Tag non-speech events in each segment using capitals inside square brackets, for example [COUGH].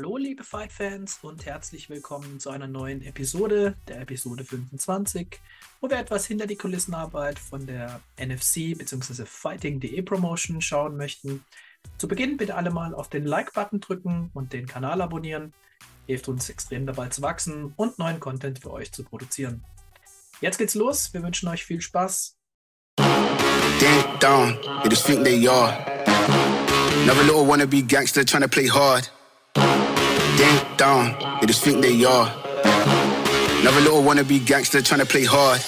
Hallo liebe Fight-Fans und herzlich willkommen zu einer neuen Episode, der Episode 25, wo wir etwas hinter die Kulissenarbeit von der NFC bzw. Fighting.de Promotion schauen möchten. Zu Beginn bitte alle mal auf den Like-Button drücken und den Kanal abonnieren. Hilft uns extrem dabei zu wachsen und neuen Content für euch zu produzieren. Jetzt geht's los, wir wünschen euch viel Spaß. Ding just think they are. Another little wannabe gangster trying to play hard. Dong, they just think they are. Another little wannabe gangster trying to play hard.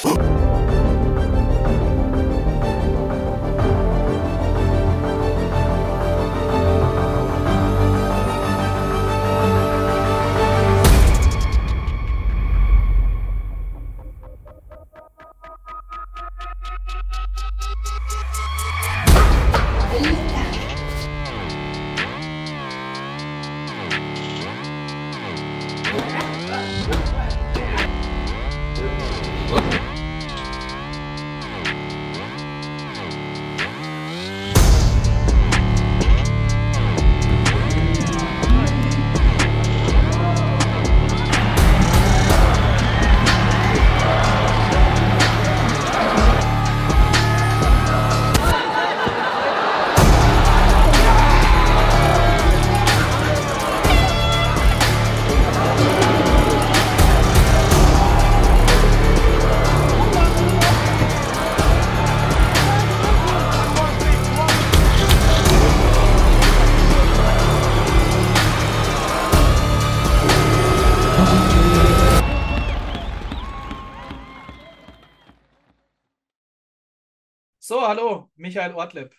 So, hallo, Michael Ortleb.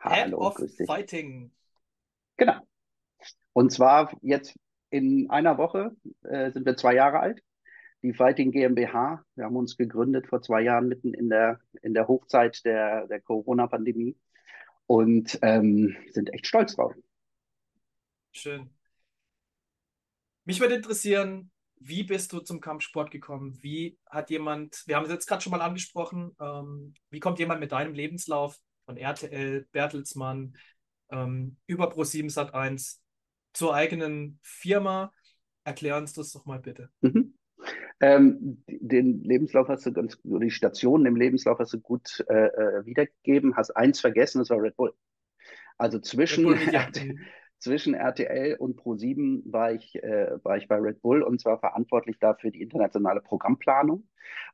Hallo, Head of grüß dich. Fighting. Genau. Und zwar jetzt in einer Woche äh, sind wir zwei Jahre alt. Die Fighting GmbH, wir haben uns gegründet vor zwei Jahren mitten in der, in der Hochzeit der, der Corona-Pandemie und ähm, sind echt stolz drauf. Schön. Mich würde interessieren, wie bist du zum Kampfsport gekommen? Wie hat jemand, wir haben es jetzt gerade schon mal angesprochen, ähm, wie kommt jemand mit deinem Lebenslauf von RTL, Bertelsmann, ähm, über Pro7 Sat1 zur eigenen Firma? Erklär uns das doch mal bitte. Mhm. Ähm, den Lebenslauf hast du ganz, oder die Stationen im Lebenslauf hast du gut äh, äh wiedergegeben, hast eins vergessen, das war Red Bull. Also zwischen, Bull Media. [LAUGHS] Zwischen RTL und Pro7 war ich, äh, war ich bei Red Bull und zwar verantwortlich dafür die internationale Programmplanung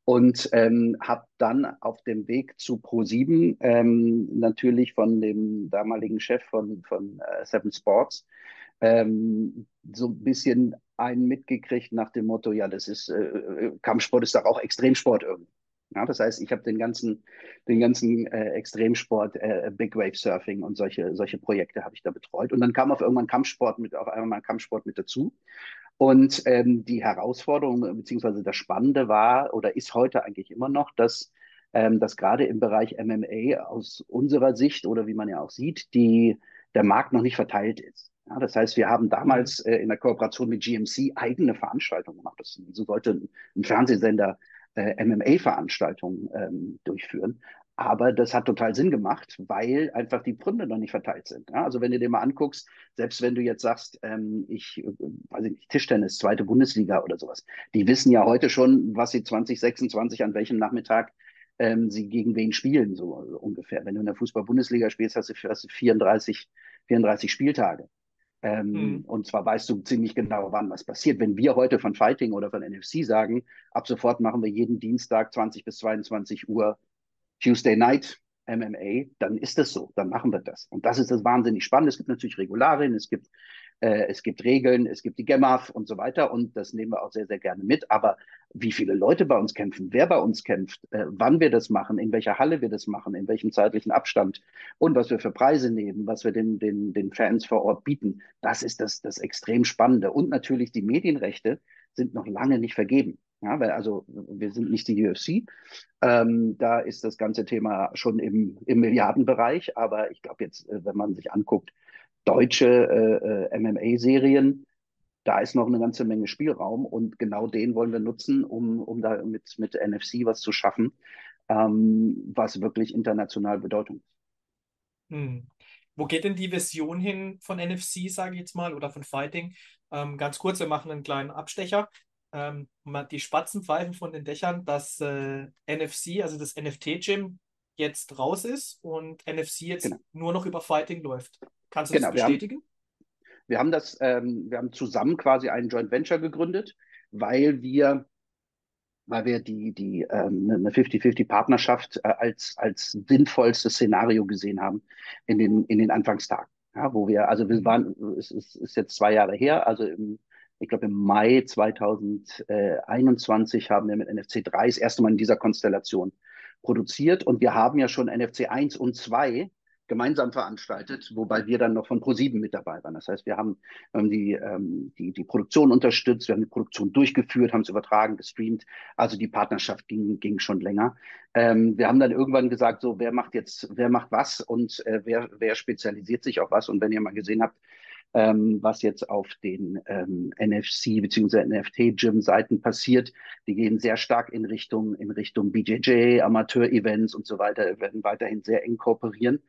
und ähm, habe dann auf dem Weg zu Pro7 ähm, natürlich von dem damaligen Chef von, von äh, Seven Sports ähm, so ein bisschen einen mitgekriegt nach dem Motto, ja, das ist äh, äh Kampfsport ist doch auch Extremsport irgendwie. Ja, das heißt, ich habe den ganzen, den ganzen äh, Extremsport, äh, Big Wave Surfing und solche, solche Projekte habe ich da betreut. Und dann kam auf irgendwann Kampfsport mit, auf einmal Kampfsport mit dazu. Und ähm, die Herausforderung beziehungsweise das Spannende war oder ist heute eigentlich immer noch, dass, ähm, dass gerade im Bereich MMA aus unserer Sicht oder wie man ja auch sieht, die, der Markt noch nicht verteilt ist. Ja, das heißt, wir haben damals äh, in der Kooperation mit GMC eigene Veranstaltungen gemacht. Das, so sollte ein Fernsehsender äh, MMA-Veranstaltungen ähm, durchführen. Aber das hat total Sinn gemacht, weil einfach die Gründe noch nicht verteilt sind. Ja, also wenn du dir mal anguckst, selbst wenn du jetzt sagst, ähm, ich, äh, weiß ich nicht, Tischtennis, zweite Bundesliga oder sowas, die wissen ja heute schon, was sie 2026 an welchem Nachmittag ähm, sie gegen wen spielen, so ungefähr. Wenn du in der Fußball-Bundesliga spielst, hast du, hast du 34, 34 Spieltage. Ähm, mhm. Und zwar weißt du ziemlich genau, wann was passiert. Wenn wir heute von Fighting oder von NFC sagen, ab sofort machen wir jeden Dienstag 20 bis 22 Uhr Tuesday Night MMA, dann ist das so, dann machen wir das. Und das ist das wahnsinnig spannend. Es gibt natürlich Regularien, es gibt äh, es gibt Regeln, es gibt die GEMAF und so weiter und das nehmen wir auch sehr, sehr gerne mit. Aber wie viele Leute bei uns kämpfen, wer bei uns kämpft, äh, wann wir das machen, in welcher Halle wir das machen, in welchem zeitlichen Abstand und was wir für Preise nehmen, was wir den, den, den Fans vor Ort bieten, das ist das, das extrem Spannende. Und natürlich die Medienrechte sind noch lange nicht vergeben. Ja, weil also wir sind nicht die UFC. Ähm, da ist das ganze Thema schon im, im Milliardenbereich. Aber ich glaube jetzt, äh, wenn man sich anguckt, deutsche äh, äh MMA-Serien, da ist noch eine ganze Menge Spielraum und genau den wollen wir nutzen, um, um da mit, mit NFC was zu schaffen, ähm, was wirklich international Bedeutung hat. Hm. Wo geht denn die Vision hin von NFC, sage ich jetzt mal, oder von Fighting? Ähm, ganz kurz, wir machen einen kleinen Abstecher. Ähm, die Spatzen pfeifen von den Dächern, dass äh, NFC, also das NFT-Gym, jetzt raus ist und NFC jetzt genau. nur noch über Fighting läuft. Kannst du genau, das bestätigen? Wir haben, wir haben das, ähm, wir haben zusammen quasi einen Joint Venture gegründet, weil wir weil wir die, die ähm, eine 50-50-Partnerschaft äh, als, als sinnvollstes Szenario gesehen haben in den, in den Anfangstagen. Ja, wo wir, also wir waren, es ist, ist jetzt zwei Jahre her, also im, ich glaube im Mai 2021 haben wir mit NFC 3 das erste Mal in dieser Konstellation produziert und wir haben ja schon NFC 1 und 2 gemeinsam veranstaltet, wobei wir dann noch von ProSieben mit dabei waren. Das heißt, wir haben, haben die, ähm, die, die Produktion unterstützt, wir haben die Produktion durchgeführt, haben es übertragen, gestreamt. Also die Partnerschaft ging, ging schon länger. Ähm, wir haben dann irgendwann gesagt, so, wer macht jetzt, wer macht was und äh, wer, wer spezialisiert sich auf was? Und wenn ihr mal gesehen habt, ähm, was jetzt auf den ähm, NFC bzw. NFT-Gym-Seiten passiert. Die gehen sehr stark in Richtung, in Richtung BJJ, Amateur-Events und so weiter, werden weiterhin sehr eng kooperieren.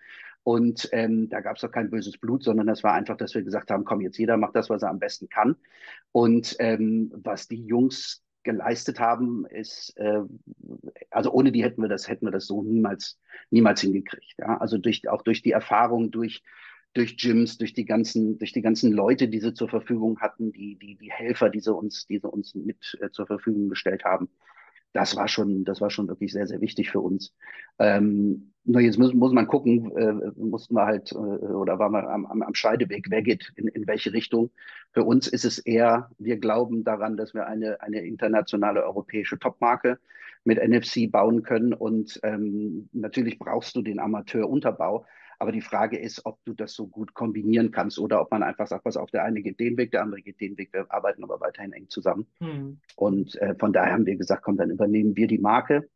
Und ähm, da gab es auch kein böses Blut, sondern das war einfach, dass wir gesagt haben, komm, jetzt jeder macht das, was er am besten kann. Und ähm, was die Jungs geleistet haben, ist, äh, also ohne die hätten wir das, hätten wir das so niemals, niemals hingekriegt. Ja? Also durch, auch durch die Erfahrung, durch, durch Gyms, durch die ganzen, durch die ganzen Leute, die sie zur Verfügung hatten, die, die, die Helfer, die sie uns, die sie uns mit äh, zur Verfügung gestellt haben das war schon, das war schon wirklich sehr, sehr wichtig für uns. Ähm, nur jetzt muss, muss man gucken, äh, mussten wir halt, äh, oder waren wir am, am Scheideweg, wer geht in, in welche Richtung. Für uns ist es eher, wir glauben daran, dass wir eine, eine internationale europäische Topmarke mit NFC bauen können. Und ähm, natürlich brauchst du den Amateurunterbau. Aber die Frage ist, ob du das so gut kombinieren kannst oder ob man einfach sagt, was auf der eine geht den Weg, der andere geht den Weg. Wir arbeiten aber weiterhin eng zusammen. Hm. Und äh, von daher haben wir gesagt, komm, dann übernehmen wir die Marke,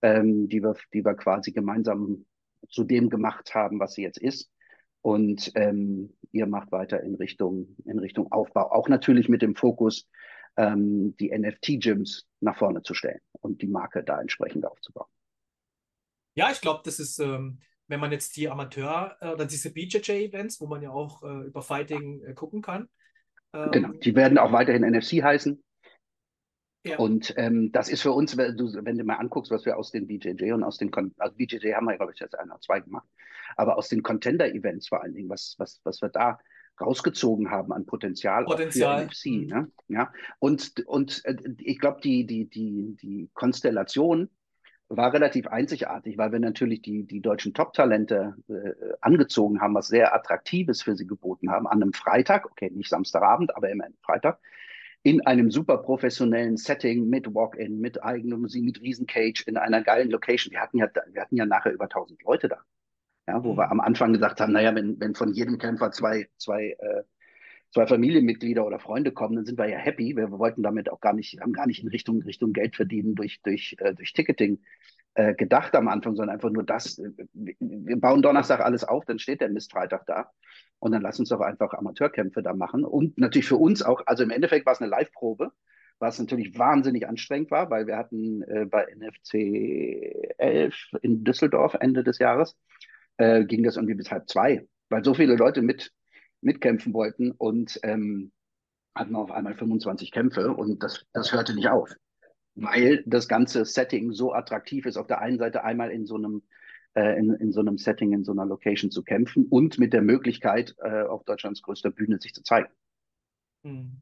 ähm, die, wir, die wir quasi gemeinsam zu dem gemacht haben, was sie jetzt ist. Und ähm, ihr macht weiter in Richtung, in Richtung Aufbau. Auch natürlich mit dem Fokus, ähm, die NFT-Gyms nach vorne zu stellen und die Marke da entsprechend aufzubauen. Ja, ich glaube, das ist ähm, wenn man jetzt die Amateur- äh, oder diese BJJ-Events, wo man ja auch äh, über Fighting äh, gucken kann. Ähm, genau, die werden auch weiterhin NFC heißen. Ja. Und ähm, das ist für uns, wenn du, wenn du mal anguckst, was wir aus den BJJ und aus den, Kon also BJJ haben wir, glaube ich, jetzt ein oder zwei gemacht, aber aus den Contender-Events vor allen Dingen, was, was, was wir da rausgezogen haben an Potenzial, Potenzial. für NFC. Mhm. Ne? Ja? Und, und äh, ich glaube, die, die, die, die Konstellation war relativ einzigartig, weil wir natürlich die, die deutschen Top-Talente äh, angezogen haben, was sehr Attraktives für sie geboten haben, an einem Freitag, okay, nicht Samstagabend, aber immerhin Freitag, in einem super professionellen Setting mit Walk-In, mit eigener Musik, mit Riesencage, in einer geilen Location. Wir hatten ja, wir hatten ja nachher über 1000 Leute da. Ja, wo mhm. wir am Anfang gesagt haben, naja, wenn, wenn von jedem Kämpfer zwei, zwei äh, zwei Familienmitglieder oder Freunde kommen, dann sind wir ja happy. Wir, wollten damit auch gar nicht, haben gar nicht in Richtung, Richtung Geld verdienen durch, durch, äh, durch Ticketing äh, gedacht am Anfang, sondern einfach nur das. Äh, wir bauen Donnerstag alles auf, dann steht der Mist Freitag da. Und dann lass uns doch einfach Amateurkämpfe da machen. Und natürlich für uns auch, also im Endeffekt war es eine Live-Probe, was natürlich wahnsinnig anstrengend war, weil wir hatten äh, bei NFC 11 in Düsseldorf Ende des Jahres, äh, ging das irgendwie bis halb zwei, weil so viele Leute mit mitkämpfen wollten und ähm, hatten auf einmal 25 Kämpfe und das, das hörte nicht auf, weil das ganze Setting so attraktiv ist, auf der einen Seite einmal in so einem äh, in, in so einem Setting, in so einer Location zu kämpfen und mit der Möglichkeit, äh, auf Deutschlands größter Bühne sich zu zeigen. Hm.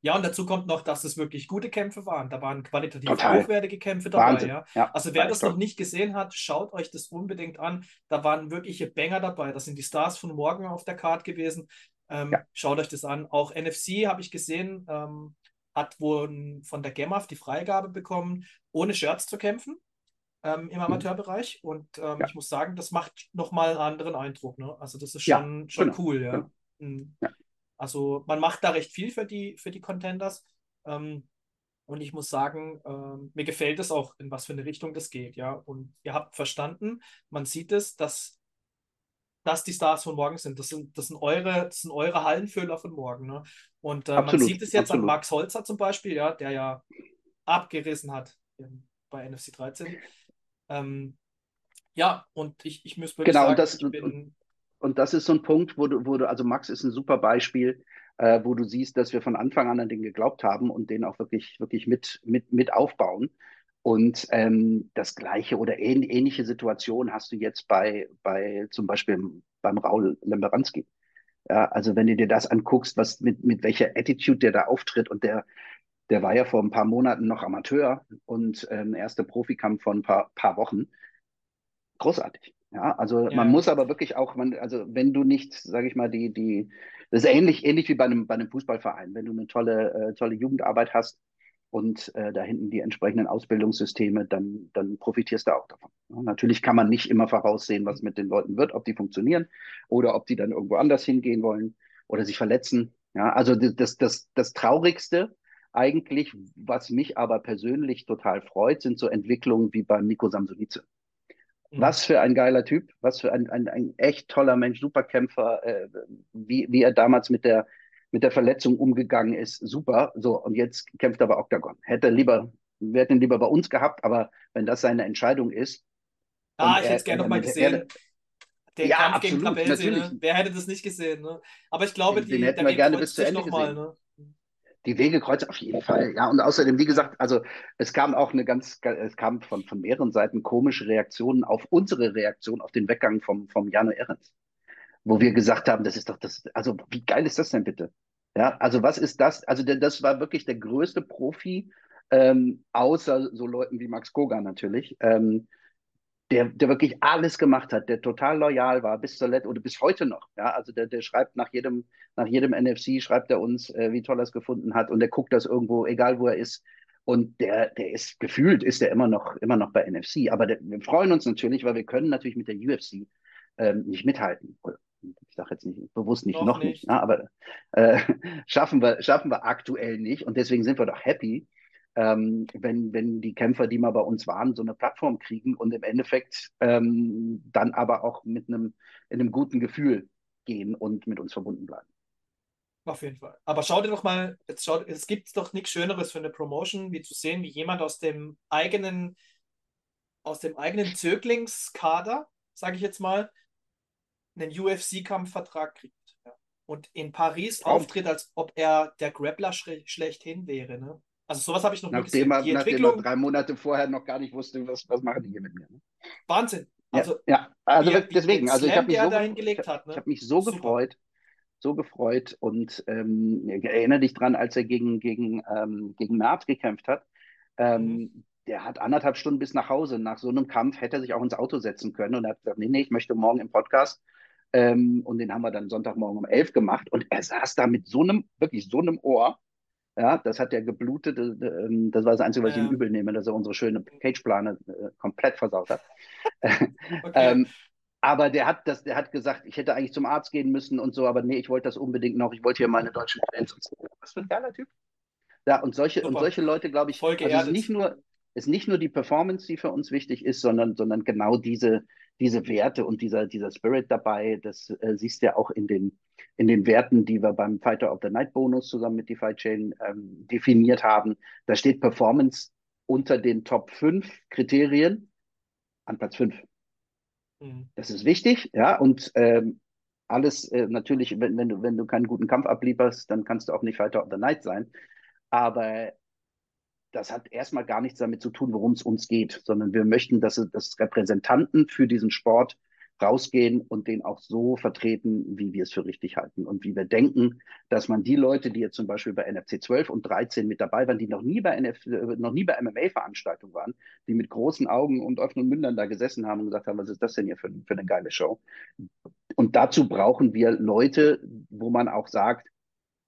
Ja, und dazu kommt noch, dass es wirklich gute Kämpfe waren. Da waren qualitativ Total. hochwertige Kämpfe dabei. Ja? ja? also wer das noch nicht gesehen hat, schaut euch das unbedingt an. Da waren wirkliche Banger dabei. Das sind die Stars von morgen auf der Card gewesen. Ähm, ja. Schaut euch das an. Auch NFC habe ich gesehen, ähm, hat wohl von der GEMAF die Freigabe bekommen, ohne Shirts zu kämpfen ähm, im mhm. Amateurbereich. Und ähm, ja. ich muss sagen, das macht nochmal einen anderen Eindruck. Ne? Also das ist schon, schon genau. cool. Ja. Genau. Mhm. Also man macht da recht viel für die, für die Contenders. Ähm, und ich muss sagen, ähm, mir gefällt es auch, in was für eine Richtung das geht, ja. Und ihr habt verstanden, man sieht es, dass das die Stars von morgen sind. Das sind, das sind, eure, das sind eure Hallenfüller von morgen. Ne? Und äh, man sieht es jetzt absolut. an Max Holzer zum Beispiel, ja, der ja abgerissen hat bei NFC 13. Ähm, ja, und ich, ich muss wirklich genau, sagen, das, ich bin und das ist so ein Punkt, wo du, wo du, also Max ist ein super Beispiel, äh, wo du siehst, dass wir von Anfang an an den geglaubt haben und den auch wirklich, wirklich mit, mit, mit aufbauen. Und ähm, das gleiche oder ähn, ähnliche Situation hast du jetzt bei, bei zum Beispiel beim Raul Lemberanski. Ja, also wenn du dir das anguckst, was mit, mit welcher Attitude der da auftritt und der, der war ja vor ein paar Monaten noch Amateur und ähm, erster Profikampf von ein paar, paar Wochen. Großartig. Ja, also ja. man muss aber wirklich auch, man, also wenn du nicht, sage ich mal, die, die, das ist ähnlich, ähnlich wie bei einem, bei einem Fußballverein, wenn du eine tolle, äh, tolle Jugendarbeit hast und äh, da hinten die entsprechenden Ausbildungssysteme, dann, dann profitierst du auch davon. Ja, natürlich kann man nicht immer voraussehen, was mit den Leuten wird, ob die funktionieren oder ob die dann irgendwo anders hingehen wollen oder sich verletzen. Ja, also das, das, das Traurigste eigentlich, was mich aber persönlich total freut, sind so Entwicklungen wie beim Nico Samsonice. Mhm. Was für ein geiler Typ, was für ein, ein, ein echt toller Mensch, Superkämpfer, äh, wie, wie er damals mit der, mit der Verletzung umgegangen ist, super. So, und jetzt kämpft er bei Octagon. Hätte lieber, wir hätten ihn lieber bei uns gehabt, aber wenn das seine Entscheidung ist. Ah, ich hätte es gerne nochmal gesehen. Er, der ja, Kampf absolut, gegen Trapelsi, ne? Wer hätte das nicht gesehen, ne? Aber ich glaube, den, die, hätten wir gerne bis zu Ende gesehen. Mal, ne? Die Wege kreuzen auf jeden Fall. Ja, und außerdem, wie gesagt, also es kam auch eine ganz, es kam von, von mehreren Seiten komische Reaktionen auf unsere Reaktion auf den Weggang vom, vom Jano Ehrens. Wo wir gesagt haben, das ist doch das, also wie geil ist das denn bitte? Ja, also was ist das? Also das war wirklich der größte Profi, ähm, außer so Leuten wie Max Koga natürlich, ähm, der, der wirklich alles gemacht hat, der total loyal war bis zur Let oder bis heute noch. Ja, also der, der schreibt nach jedem, nach jedem NFC schreibt er uns, äh, wie toll er es gefunden hat und der guckt das irgendwo, egal wo er ist. Und der, der ist gefühlt, ist er immer noch, immer noch bei NFC. Aber der, wir freuen uns natürlich, weil wir können natürlich mit der UFC ähm, nicht mithalten. Ich sage jetzt nicht bewusst nicht, noch, noch nicht, nicht ja, aber äh, [LAUGHS] schaffen wir, schaffen wir aktuell nicht. Und deswegen sind wir doch happy, ähm, wenn, wenn die Kämpfer, die mal bei uns waren, so eine Plattform kriegen und im Endeffekt ähm, dann aber auch mit einem, in einem guten Gefühl gehen und mit uns verbunden bleiben. Auf jeden Fall. Aber schau dir doch mal, jetzt schaut, es gibt doch nichts Schöneres für eine Promotion, wie zu sehen, wie jemand aus dem eigenen, aus dem eigenen Zöglingskader, sage ich jetzt mal, einen UFC-Kampfvertrag kriegt. Ja. Und in Paris Traum. auftritt, als ob er der Grappler schlechthin wäre. Ne? Also sowas habe ich noch nachdem nie gesehen. Er, nachdem er drei Monate vorher noch gar nicht wusste, was, was machen die hier mit mir. Ne? Wahnsinn. Also, ja, ja. also wie, deswegen, wie also ich habe mich, so, ich, ne? ich hab mich so Super. gefreut, so gefreut und ähm, erinnere dich dran, als er gegen, gegen, ähm, gegen Merz gekämpft hat. Ähm, mhm. Der hat anderthalb Stunden bis nach Hause. Nach so einem Kampf hätte er sich auch ins Auto setzen können und hat gesagt, nee, nee, ich möchte morgen im Podcast. Ähm, und den haben wir dann Sonntagmorgen um elf gemacht und er saß da mit so einem, wirklich so einem Ohr ja, das hat ja geblutet. Äh, ähm, das war das Einzige, was ja. ich ihm übel nehme, dass er unsere schöne Cage-Plane äh, komplett versaut hat. [LAUGHS] okay. ähm, aber der hat das, der hat gesagt, ich hätte eigentlich zum Arzt gehen müssen und so, aber nee, ich wollte das unbedingt noch. Ich wollte hier meine deutschen Fans. Was für ein geiler Typ. Ja, und solche, und solche Leute, glaube ich, also ist nicht nur, ist nicht nur die Performance, die für uns wichtig ist, sondern, sondern genau diese, diese Werte und dieser, dieser Spirit dabei. Das äh, siehst du ja auch in den, in den Werten, die wir beim Fighter of the Night Bonus zusammen mit DeFi Chain ähm, definiert haben. Da steht Performance unter den Top 5 Kriterien an Platz 5. Mhm. Das ist wichtig, ja, und ähm, alles äh, natürlich, wenn, wenn, du, wenn du keinen guten Kampf ablieferst, dann kannst du auch nicht Fighter of the Night sein. Aber das hat erstmal gar nichts damit zu tun, worum es uns geht, sondern wir möchten, dass, dass Repräsentanten für diesen Sport rausgehen und den auch so vertreten, wie wir es für richtig halten und wie wir denken, dass man die Leute, die jetzt zum Beispiel bei NFC 12 und 13 mit dabei waren, die noch nie bei NF, noch nie bei MMA-Veranstaltungen waren, die mit großen Augen und offenen Mündern da gesessen haben und gesagt haben, was ist das denn hier für, für eine geile Show? Und dazu brauchen wir Leute, wo man auch sagt,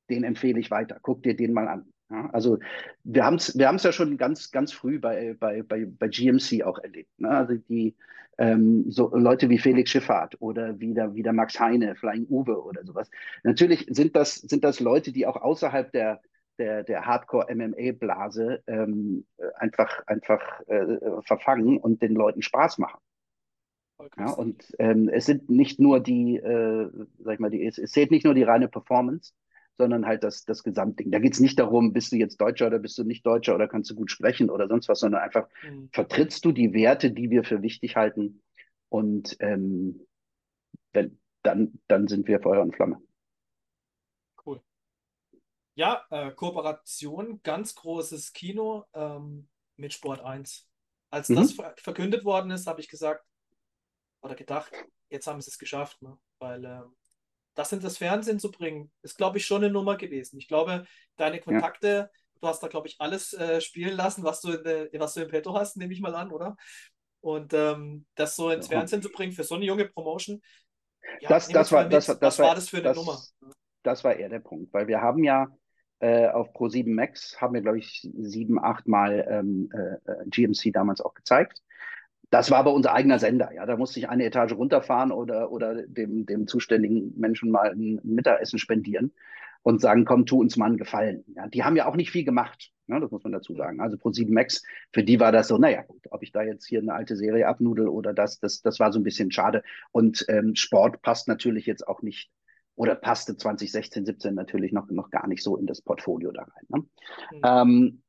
den empfehle ich weiter. Guck dir den mal an. Ja, also wir haben es wir haben's ja schon ganz, ganz früh bei, bei, bei, bei GMC auch erlebt. Ne? Also die ähm, so Leute wie Felix Schifffahrt oder wie der, wie der Max Heine, Flying Uwe oder sowas. Natürlich sind das, sind das Leute, die auch außerhalb der, der, der Hardcore-MMA-Blase ähm, einfach, einfach äh, verfangen und den Leuten Spaß machen. Ja, und ähm, es sind nicht nur die, äh, sag ich mal, die, es, es zählt nicht nur die reine Performance, sondern halt das, das Gesamtding. Da geht es nicht darum, bist du jetzt Deutscher oder bist du nicht Deutscher oder kannst du gut sprechen oder sonst was, sondern einfach mhm. vertrittst du die Werte, die wir für wichtig halten. Und ähm, wenn, dann, dann sind wir Feuer und Flamme. Cool. Ja, äh, Kooperation, ganz großes Kino ähm, mit Sport 1. Als mhm. das ver verkündet worden ist, habe ich gesagt oder gedacht, jetzt haben sie es geschafft, ne? weil äh, das in das Fernsehen zu bringen, ist, glaube ich, schon eine Nummer gewesen. Ich glaube, deine Kontakte, ja. du hast da, glaube ich, alles äh, spielen lassen, was du, in was du im Petto hast, nehme ich mal an, oder? Und ähm, das so ins Fernsehen zu bringen für so eine junge Promotion, ja, das, das, war, das, das, was war das für eine das, Nummer? Das war eher der Punkt, weil wir haben ja äh, auf Pro7 Max, haben wir, glaube ich, sieben, acht Mal ähm, äh, äh GMC damals auch gezeigt. Das war aber unser eigener Sender. Ja, da musste ich eine Etage runterfahren oder, oder dem, dem zuständigen Menschen mal ein Mittagessen spendieren und sagen, komm, tu uns mal einen Gefallen. Ja, die haben ja auch nicht viel gemacht. Ne, das muss man dazu sagen. Also Pro7 Max, für die war das so, naja, gut, ob ich da jetzt hier eine alte Serie abnudel oder das, das, das war so ein bisschen schade. Und ähm, Sport passt natürlich jetzt auch nicht oder passte 2016, 17 natürlich noch, noch gar nicht so in das Portfolio da rein. Ne? Mhm. Ähm,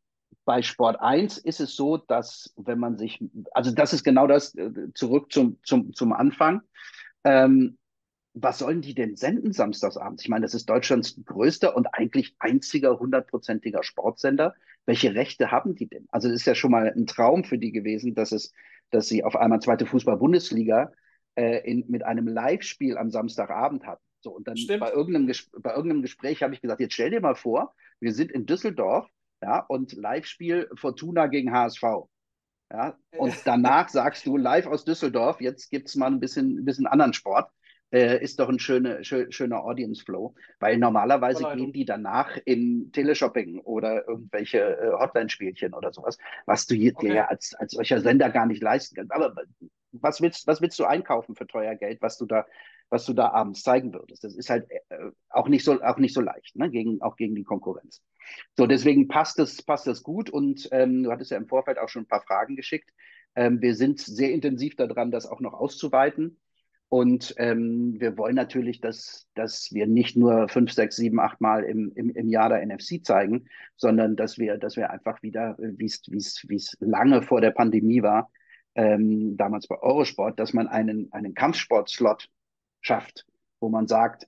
bei Sport 1 ist es so, dass wenn man sich, also das ist genau das, äh, zurück zum, zum, zum Anfang. Ähm, was sollen die denn senden samstagsabends? Ich meine, das ist Deutschlands größter und eigentlich einziger hundertprozentiger Sportsender. Welche Rechte haben die denn? Also es ist ja schon mal ein Traum für die gewesen, dass es, dass sie auf einmal zweite Fußball-Bundesliga äh, mit einem Live-Spiel am Samstagabend hatten. So, und dann bei irgendeinem, bei irgendeinem Gespräch habe ich gesagt, jetzt stell dir mal vor, wir sind in Düsseldorf, ja, und Live-Spiel Fortuna gegen HSV. Ja, und danach sagst du live aus Düsseldorf, jetzt gibt es mal ein bisschen, ein bisschen anderen Sport. Äh, ist doch ein schöne, schö schöner Audience Flow, weil normalerweise Verleidung. gehen die danach in Teleshopping oder irgendwelche äh, Hotline-Spielchen oder sowas, was du hier, okay. dir ja als, als solcher Sender gar nicht leisten kannst. Aber was willst, was willst du einkaufen für teuer Geld, was du da, was du da abends zeigen würdest? Das ist halt äh, auch nicht so, auch nicht so leicht, ne? gegen, auch gegen die Konkurrenz. So, deswegen passt es, passt das gut und ähm, du hattest ja im Vorfeld auch schon ein paar Fragen geschickt. Ähm, wir sind sehr intensiv daran, das auch noch auszuweiten. Und ähm, wir wollen natürlich, dass, dass wir nicht nur fünf, sechs, sieben, acht Mal im, im, im Jahr der NFC zeigen, sondern dass wir, dass wir einfach wieder, wie es lange vor der Pandemie war, ähm, damals bei Eurosport, dass man einen, einen Kampfsport-Slot schafft, wo man sagt,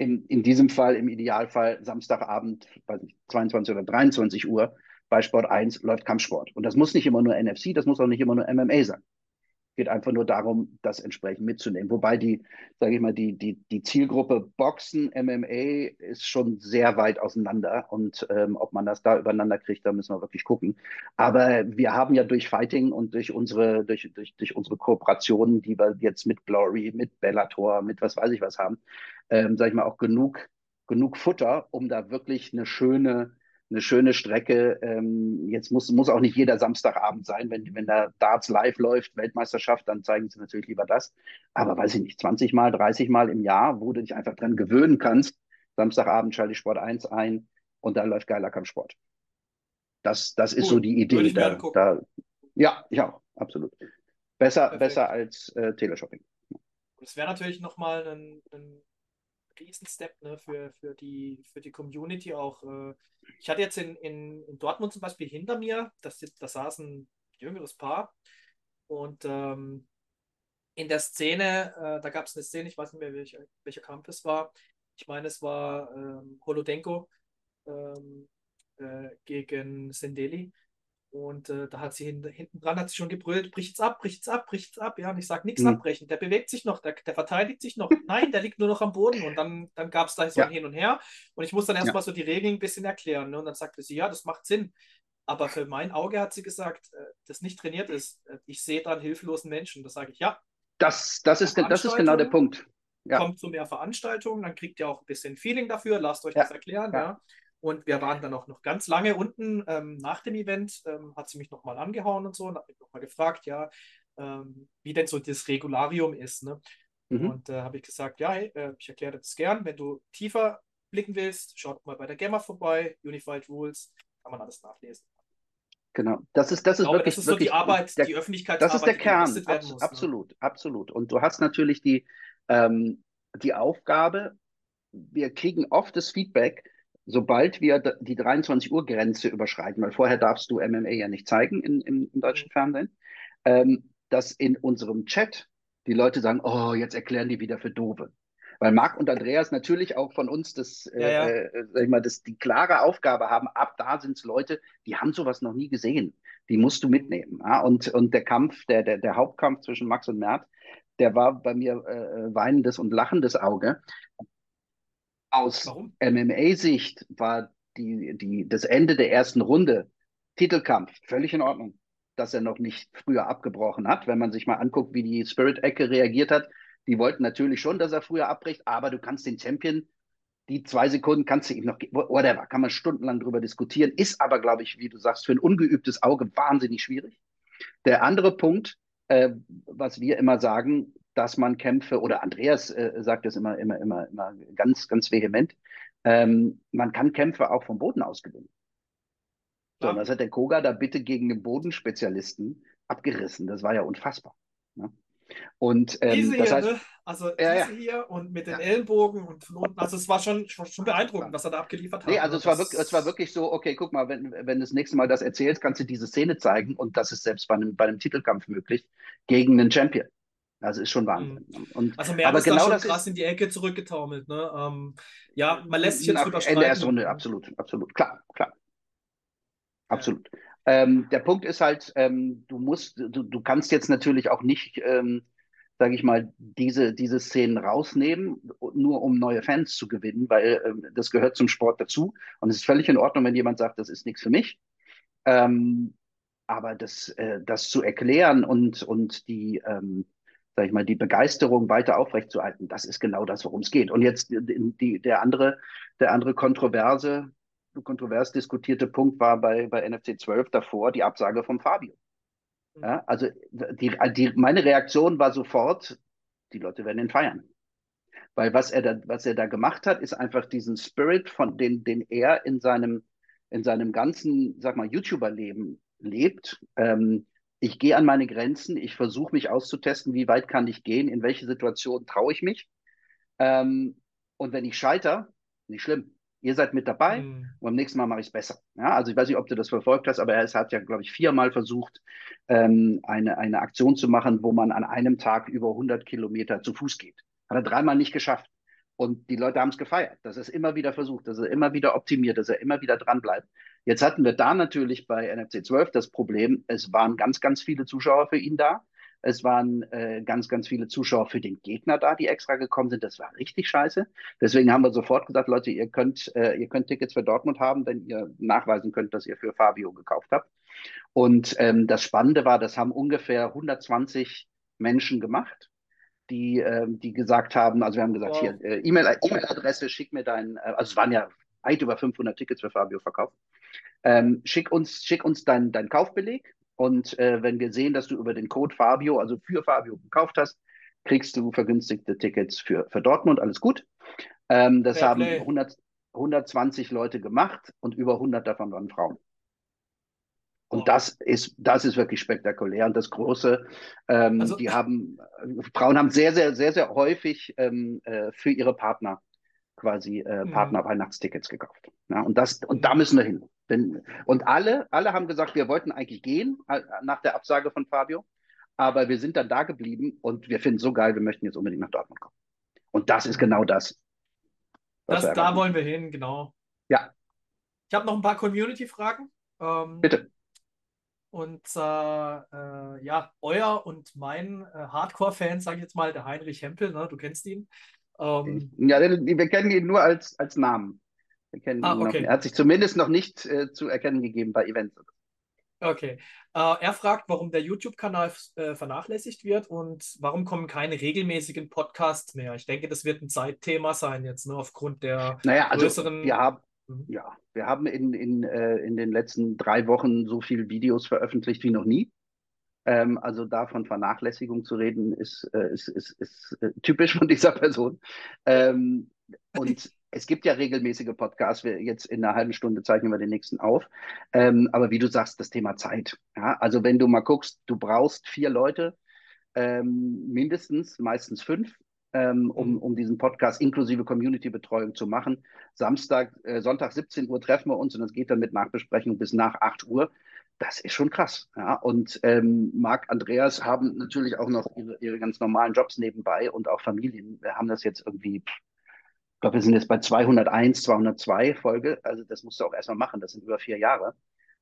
in, in diesem Fall, im Idealfall Samstagabend, weiß nicht, 22 oder 23 Uhr bei Sport 1 läuft Kampfsport. Und das muss nicht immer nur NFC, das muss auch nicht immer nur MMA sein geht einfach nur darum, das entsprechend mitzunehmen. Wobei die, sage ich mal, die, die, die Zielgruppe Boxen, MMA ist schon sehr weit auseinander und ähm, ob man das da übereinander kriegt, da müssen wir wirklich gucken. Aber wir haben ja durch Fighting und durch unsere, durch, durch, durch unsere Kooperationen, die wir jetzt mit Glory, mit Bellator, mit was weiß ich was haben, ähm, sage ich mal, auch genug, genug Futter, um da wirklich eine schöne eine schöne Strecke. Ähm, jetzt muss, muss auch nicht jeder Samstagabend sein. Wenn, wenn da Darts live läuft, Weltmeisterschaft, dann zeigen sie natürlich lieber das. Aber weiß ich nicht, 20 Mal, 30 Mal im Jahr, wo du dich einfach dran gewöhnen kannst. Samstagabend schalte ich Sport 1 ein und da läuft geiler Kampfsport. Das, das ist cool. so die Idee. Da, da, ja, ich auch, absolut. Besser, besser als äh, Teleshopping. Das wäre natürlich nochmal ein, ein Riesenstep ne, für, für, die, für die Community auch. Äh, ich hatte jetzt in, in, in Dortmund zum Beispiel hinter mir, das, da saß ein jüngeres Paar und ähm, in der Szene, äh, da gab es eine Szene, ich weiß nicht mehr, welcher, welcher Kampf es war. Ich meine, es war ähm, Holodenko ähm, äh, gegen Sendeli. Und äh, da hat sie hin, hinten dran hat sie schon gebrüllt, bricht's ab, bricht's ab, bricht's ab. Ja, und ich sage, nichts mhm. abbrechen. Der bewegt sich noch, der, der, verteidigt sich noch. Nein, der liegt nur noch am Boden. Und dann, dann gab es da so ja. ein Hin und Her. Und ich muss dann erstmal ja. so die Regeln ein bisschen erklären. Ne? Und dann sagte sie, ja, das macht Sinn. Aber für mein Auge hat sie gesagt, äh, das nicht trainiert ist. Äh, ich sehe da einen hilflosen Menschen. Das sage ich, ja. Das, das, ist, das ist genau der Punkt. Ja. Kommt zu mehr Veranstaltungen, dann kriegt ihr auch ein bisschen Feeling dafür. Lasst euch das erklären. ja. Und wir waren dann auch noch ganz lange unten ähm, nach dem Event, ähm, hat sie mich nochmal angehauen und so und hat mich nochmal gefragt, ja, ähm, wie denn so das Regularium ist. Ne? Mhm. Und äh, habe ich gesagt, ja, hey, äh, ich erkläre das gern. Wenn du tiefer blicken willst, schaut mal bei der Gamma vorbei, Unified Rules, kann man alles nachlesen. Genau, das ist, das ist glaube, wirklich, das ist wirklich so die Arbeit, der, die Öffentlichkeitsarbeit. Das ist der Kern, Abs muss, ne? absolut, ne? absolut. Und du hast natürlich die, ähm, die Aufgabe, wir kriegen oft das Feedback, sobald wir die 23 Uhr Grenze überschreiten, weil vorher darfst du MMA ja nicht zeigen in, im, im deutschen mhm. Fernsehen, ähm, dass in unserem Chat die Leute sagen, oh, jetzt erklären die wieder für Dove. Weil Marc und Andreas natürlich auch von uns das, ja, ja. Äh, sag ich mal, das, die klare Aufgabe haben, ab da sind es Leute, die haben sowas noch nie gesehen. Die musst du mitnehmen. Ja? Und, und der Kampf, der, der, der Hauptkampf zwischen Max und Mert, der war bei mir äh, weinendes und lachendes Auge. Aus MMA-Sicht war die, die, das Ende der ersten Runde, Titelkampf, völlig in Ordnung, dass er noch nicht früher abgebrochen hat. Wenn man sich mal anguckt, wie die Spirit-Ecke reagiert hat, die wollten natürlich schon, dass er früher abbricht, aber du kannst den Champion, die zwei Sekunden kannst du ihm noch, whatever, kann man stundenlang drüber diskutieren, ist aber, glaube ich, wie du sagst, für ein ungeübtes Auge wahnsinnig schwierig. Der andere Punkt, äh, was wir immer sagen, dass man Kämpfe, oder Andreas äh, sagt das immer, immer, immer, immer ganz, ganz vehement, ähm, man kann Kämpfe auch vom Boden aus gewinnen. So, ja. und das hat der Koga da bitte gegen den Bodenspezialisten abgerissen. Das war ja unfassbar. Ne? Und ähm, diese das hier, heißt, ne? Also ja, diese ja. hier und mit den ja. Ellenbogen und von unten. Also es war schon, schon beeindruckend, was er da abgeliefert hat. Nee, also, also es war, wirklich, es war wirklich so, okay, guck mal, wenn, wenn du das nächste Mal das erzählst, kannst du diese Szene zeigen und das ist selbst bei einem, bei einem Titelkampf möglich gegen einen Champion. Also ist schon Wahnsinn. Mhm. Und, also mehr aber genau das krass in die Ecke zurückgetaumelt. Ne? Ähm, ja, man lässt sich jetzt drüber streiten. In der ersten Runde, absolut, absolut. Klar, klar. Absolut. Ja. Ähm, der Punkt ist halt, ähm, du musst, du, du kannst jetzt natürlich auch nicht, ähm, sage ich mal, diese, diese Szenen rausnehmen, nur um neue Fans zu gewinnen, weil ähm, das gehört zum Sport dazu. Und es ist völlig in Ordnung, wenn jemand sagt, das ist nichts für mich. Ähm, aber das, äh, das zu erklären und, und die, ähm, sag ich mal, die Begeisterung weiter aufrechtzuerhalten, das ist genau das, worum es geht. Und jetzt die, der andere, der andere kontroverse, kontrovers diskutierte Punkt war bei, bei NFC 12 davor die Absage von Fabio. Mhm. Ja, also die, die, meine Reaktion war sofort, die Leute werden ihn feiern. Weil was er da, was er da gemacht hat, ist einfach diesen Spirit, von den, den er in seinem, in seinem ganzen, sag mal, YouTuber-Leben lebt. Ähm, ich gehe an meine Grenzen, ich versuche mich auszutesten, wie weit kann ich gehen, in welche Situation traue ich mich. Ähm, und wenn ich scheitere, nicht schlimm. Ihr seid mit dabei mhm. und beim nächsten Mal mache ich es besser. Ja, also ich weiß nicht, ob du das verfolgt hast, aber er hat ja, glaube ich, viermal versucht, ähm, eine, eine Aktion zu machen, wo man an einem Tag über 100 Kilometer zu Fuß geht. Hat er dreimal nicht geschafft. Und die Leute haben es gefeiert, dass er es immer wieder versucht, dass er immer wieder optimiert, dass er immer wieder dran bleibt. Jetzt hatten wir da natürlich bei NFC 12 das Problem, es waren ganz, ganz viele Zuschauer für ihn da. Es waren äh, ganz, ganz viele Zuschauer für den Gegner da, die extra gekommen sind. Das war richtig scheiße. Deswegen haben wir sofort gesagt, Leute, ihr könnt, äh, ihr könnt Tickets für Dortmund haben, wenn ihr nachweisen könnt, dass ihr für Fabio gekauft habt. Und ähm, das Spannende war, das haben ungefähr 120 Menschen gemacht, die, ähm, die gesagt haben, also wir haben gesagt, wow. hier, äh, E-Mail-Adresse, schick mir dein, äh, also es waren ja weit über 500 Tickets für Fabio verkauft. Ähm, schick uns, schick uns deinen dein Kaufbeleg und äh, wenn wir sehen, dass du über den Code Fabio, also für Fabio gekauft hast, kriegst du vergünstigte Tickets für, für Dortmund. Alles gut. Ähm, das Fair haben 100, 120 Leute gemacht und über 100 davon waren Frauen. Und oh. das ist, das ist wirklich spektakulär. Und das Große, ähm, also, die haben, Frauen haben sehr, sehr, sehr, sehr häufig ähm, äh, für ihre Partner quasi äh, mhm. Partner-Weihnachtstickets gekauft. Ja, und, das, und da müssen wir hin. Denn, und alle, alle haben gesagt, wir wollten eigentlich gehen äh, nach der Absage von Fabio, aber wir sind dann da geblieben und wir finden es so geil, wir möchten jetzt unbedingt nach Dortmund kommen. Und das ist genau das. das da wollen wir hin, genau. Ja. Ich habe noch ein paar Community-Fragen. Ähm, Bitte. Und äh, äh, ja, euer und mein äh, Hardcore-Fan, sage ich jetzt mal, der Heinrich Hempel, ne? du kennst ihn. Ähm, ja, wir kennen ihn nur als, als Namen. Ah, okay. Er hat sich zumindest noch nicht äh, zu erkennen gegeben bei Events. Okay. Uh, er fragt, warum der YouTube-Kanal äh, vernachlässigt wird und warum kommen keine regelmäßigen Podcasts mehr. Ich denke, das wird ein Zeitthema sein jetzt, ne, aufgrund der naja, also größeren. Wir haben, mhm. ja, wir haben in, in, äh, in den letzten drei Wochen so viele Videos veröffentlicht wie noch nie. Ähm, also da von Vernachlässigung zu reden, ist, äh, ist, ist, ist äh, typisch von dieser Person. Ähm, und [LAUGHS] es gibt ja regelmäßige Podcasts. Wir jetzt in einer halben Stunde zeichnen wir den nächsten auf. Ähm, aber wie du sagst, das Thema Zeit. Ja? Also wenn du mal guckst, du brauchst vier Leute, ähm, mindestens, meistens fünf, ähm, um, mhm. um diesen Podcast inklusive Community-Betreuung zu machen. Samstag, äh, Sonntag 17 Uhr treffen wir uns und es geht dann mit Nachbesprechung bis nach 8 Uhr. Das ist schon krass. Ja? Und ähm, Marc, Andreas haben natürlich auch noch ihre, ihre ganz normalen Jobs nebenbei und auch Familien. Wir haben das jetzt irgendwie, ich glaube, wir sind jetzt bei 201, 202 Folge. Also das musst du auch erstmal machen. Das sind über vier Jahre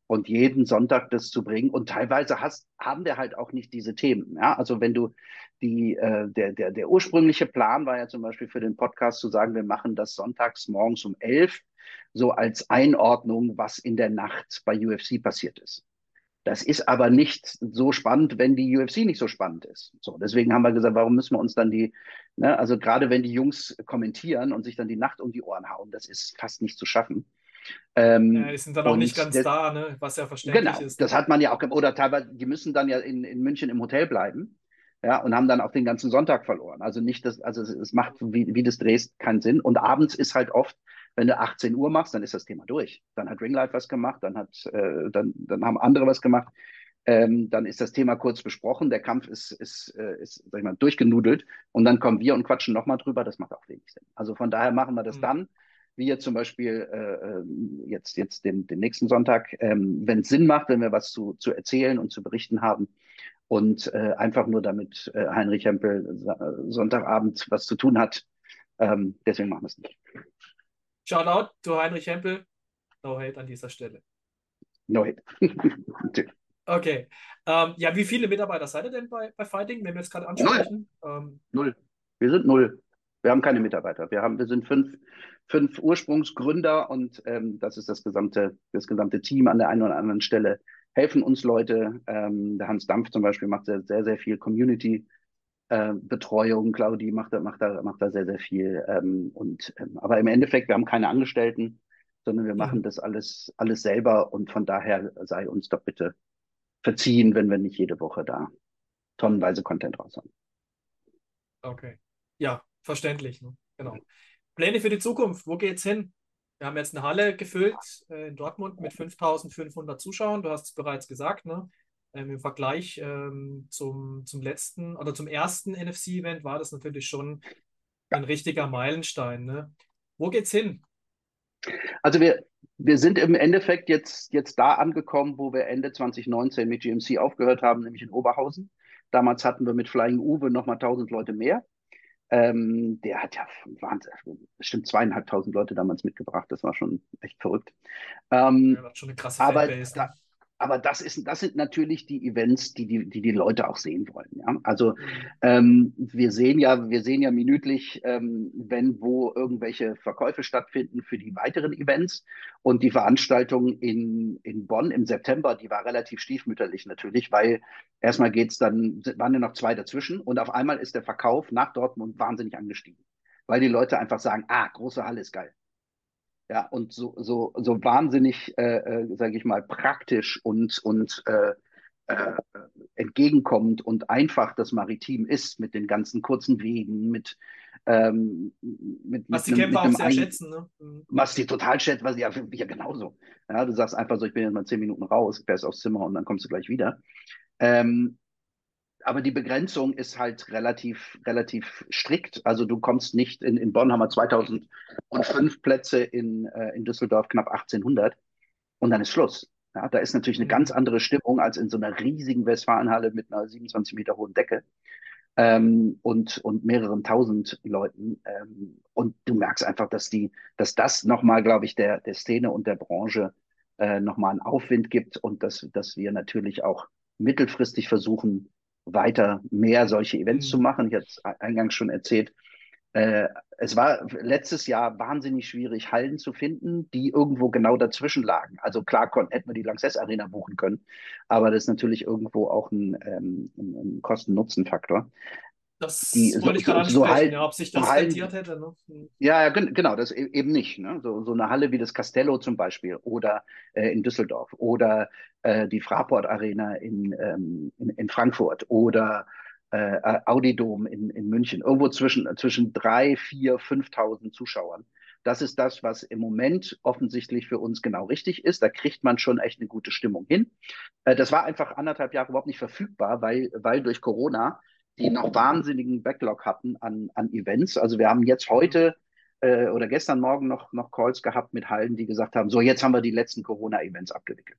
und jeden Sonntag das zu bringen. Und teilweise hast, haben wir halt auch nicht diese Themen. Ja? Also wenn du die, äh, der, der, der ursprüngliche Plan war ja zum Beispiel für den Podcast zu sagen, wir machen das sonntags morgens um elf, so als Einordnung, was in der Nacht bei UFC passiert ist. Das ist aber nicht so spannend, wenn die UFC nicht so spannend ist. So, deswegen haben wir gesagt, warum müssen wir uns dann die, ne, also gerade wenn die Jungs kommentieren und sich dann die Nacht um die Ohren hauen, das ist fast nicht zu schaffen. Ähm, ja, die sind dann auch nicht ganz das, da, ne? was ja verständlich genau, ist. Genau, das hat man ja auch, oder teilweise, die müssen dann ja in, in München im Hotel bleiben. Ja, und haben dann auch den ganzen Sonntag verloren. Also nicht das, also es, es macht, wie, wie das drehst, keinen Sinn. Und abends ist halt oft, wenn du 18 Uhr machst, dann ist das Thema durch. Dann hat Ringlight was gemacht, dann hat, äh, dann, dann haben andere was gemacht. Ähm, dann ist das Thema kurz besprochen, der Kampf ist, ist, äh, ist sag ich mal, durchgenudelt und dann kommen wir und quatschen nochmal drüber. Das macht auch wenig Sinn. Also von daher machen wir das mhm. dann, wie jetzt zum Beispiel äh, ähm, jetzt, jetzt den, den nächsten Sonntag, ähm, wenn es Sinn macht, wenn wir was zu, zu erzählen und zu berichten haben. Und äh, einfach nur damit äh, Heinrich Hempel Sonntagabend was zu tun hat. Ähm, deswegen machen wir es nicht. Shoutout zu Heinrich Hempel. No hate an dieser Stelle. No hate. [LAUGHS] okay. Ähm, ja, wie viele Mitarbeiter seid ihr denn bei, bei Fighting, wenn wir jetzt gerade ansprechen? Null. Ähm, null. Wir sind null. Wir haben keine Mitarbeiter. Wir, haben, wir sind fünf, fünf Ursprungsgründer und ähm, das ist das gesamte, das gesamte Team an der einen oder anderen Stelle. Helfen uns Leute. Ähm, der Hans Dampf zum Beispiel macht sehr, sehr, sehr viel Community. Äh, Betreuung, Claudi macht da, macht da, macht da sehr, sehr viel. Ähm, und, ähm, aber im Endeffekt, wir haben keine Angestellten, sondern wir machen ja. das alles, alles selber und von daher sei uns doch bitte verziehen, wenn wir nicht jede Woche da tonnenweise Content raus haben. Okay. Ja, verständlich. Ne? Genau. Pläne für die Zukunft, wo geht's hin? Wir haben jetzt eine Halle gefüllt äh, in Dortmund mit 5500 Zuschauern. Du hast es bereits gesagt, ne? Ähm, Im Vergleich ähm, zum, zum letzten oder zum ersten NFC-Event war das natürlich schon ein richtiger Meilenstein. Ne? Wo geht's hin? Also wir, wir sind im Endeffekt jetzt, jetzt da angekommen, wo wir Ende 2019 mit GMC aufgehört haben, nämlich in Oberhausen. Damals hatten wir mit Flying Uwe nochmal 1000 Leute mehr. Ähm, der hat ja Wahnsinn, bestimmt zweieinhalbtausend Leute damals mitgebracht. Das war schon echt verrückt. Ähm, ja, schon eine krasse aber Fanbase, ne? da, aber das, ist, das sind natürlich die Events, die die, die, die Leute auch sehen wollen. Ja? Also mhm. ähm, wir sehen ja, wir sehen ja minütlich, ähm, wenn wo irgendwelche Verkäufe stattfinden für die weiteren Events. Und die Veranstaltung in, in Bonn im September, die war relativ stiefmütterlich natürlich, weil erstmal geht's dann, waren ja noch zwei dazwischen und auf einmal ist der Verkauf nach Dortmund wahnsinnig angestiegen. Weil die Leute einfach sagen, ah, große Halle ist geil ja, und so, so, so wahnsinnig, äh, äh, sage ich mal, praktisch und, und äh, äh, entgegenkommend und einfach das Maritim ist mit den ganzen kurzen Wegen, mit, ähm, mit was die Camper auch sehr ein, schätzen, ne? Mhm. Was die total schätzen, was ja, ja genauso. Ja, du sagst einfach so, ich bin jetzt mal zehn Minuten raus, fährst aufs Zimmer und dann kommst du gleich wieder. Ähm, aber die Begrenzung ist halt relativ, relativ strikt. Also du kommst nicht, in, in Bonn haben wir 2005 Plätze, in, äh, in Düsseldorf knapp 1800 und dann ist Schluss. Ja, da ist natürlich eine mhm. ganz andere Stimmung als in so einer riesigen Westfalenhalle mit einer 27 Meter hohen Decke ähm, und, und mehreren tausend Leuten. Ähm, und du merkst einfach, dass, die, dass das nochmal, glaube ich, der, der Szene und der Branche äh, nochmal einen Aufwind gibt und dass, dass wir natürlich auch mittelfristig versuchen, weiter mehr solche Events mhm. zu machen. Ich hatte es eingangs schon erzählt. Äh, es war letztes Jahr wahnsinnig schwierig, Hallen zu finden, die irgendwo genau dazwischen lagen. Also klar konnten, hätten wir die Lanxess Arena buchen können, aber das ist natürlich irgendwo auch ein, ähm, ein Kosten-Nutzen-Faktor. Das die, wollte so, ich gerade ansprechen, so halt, ja, ob sich das rentiert hätte. Ne? Hm. Ja, ja, genau, das e-, eben nicht. Ne? So, so eine Halle wie das Castello zum Beispiel oder äh, in Düsseldorf oder äh, die Fraport Arena in, ähm, in, in, Frankfurt oder äh, Audidom in, in München. Irgendwo zwischen, zwischen drei, vier, 5.000 Zuschauern. Das ist das, was im Moment offensichtlich für uns genau richtig ist. Da kriegt man schon echt eine gute Stimmung hin. Äh, das war einfach anderthalb Jahre überhaupt nicht verfügbar, weil, weil durch Corona die noch wahnsinnigen Backlog hatten an, an Events. Also wir haben jetzt heute äh, oder gestern Morgen noch, noch Calls gehabt mit Hallen, die gesagt haben, so jetzt haben wir die letzten Corona-Events abgewickelt.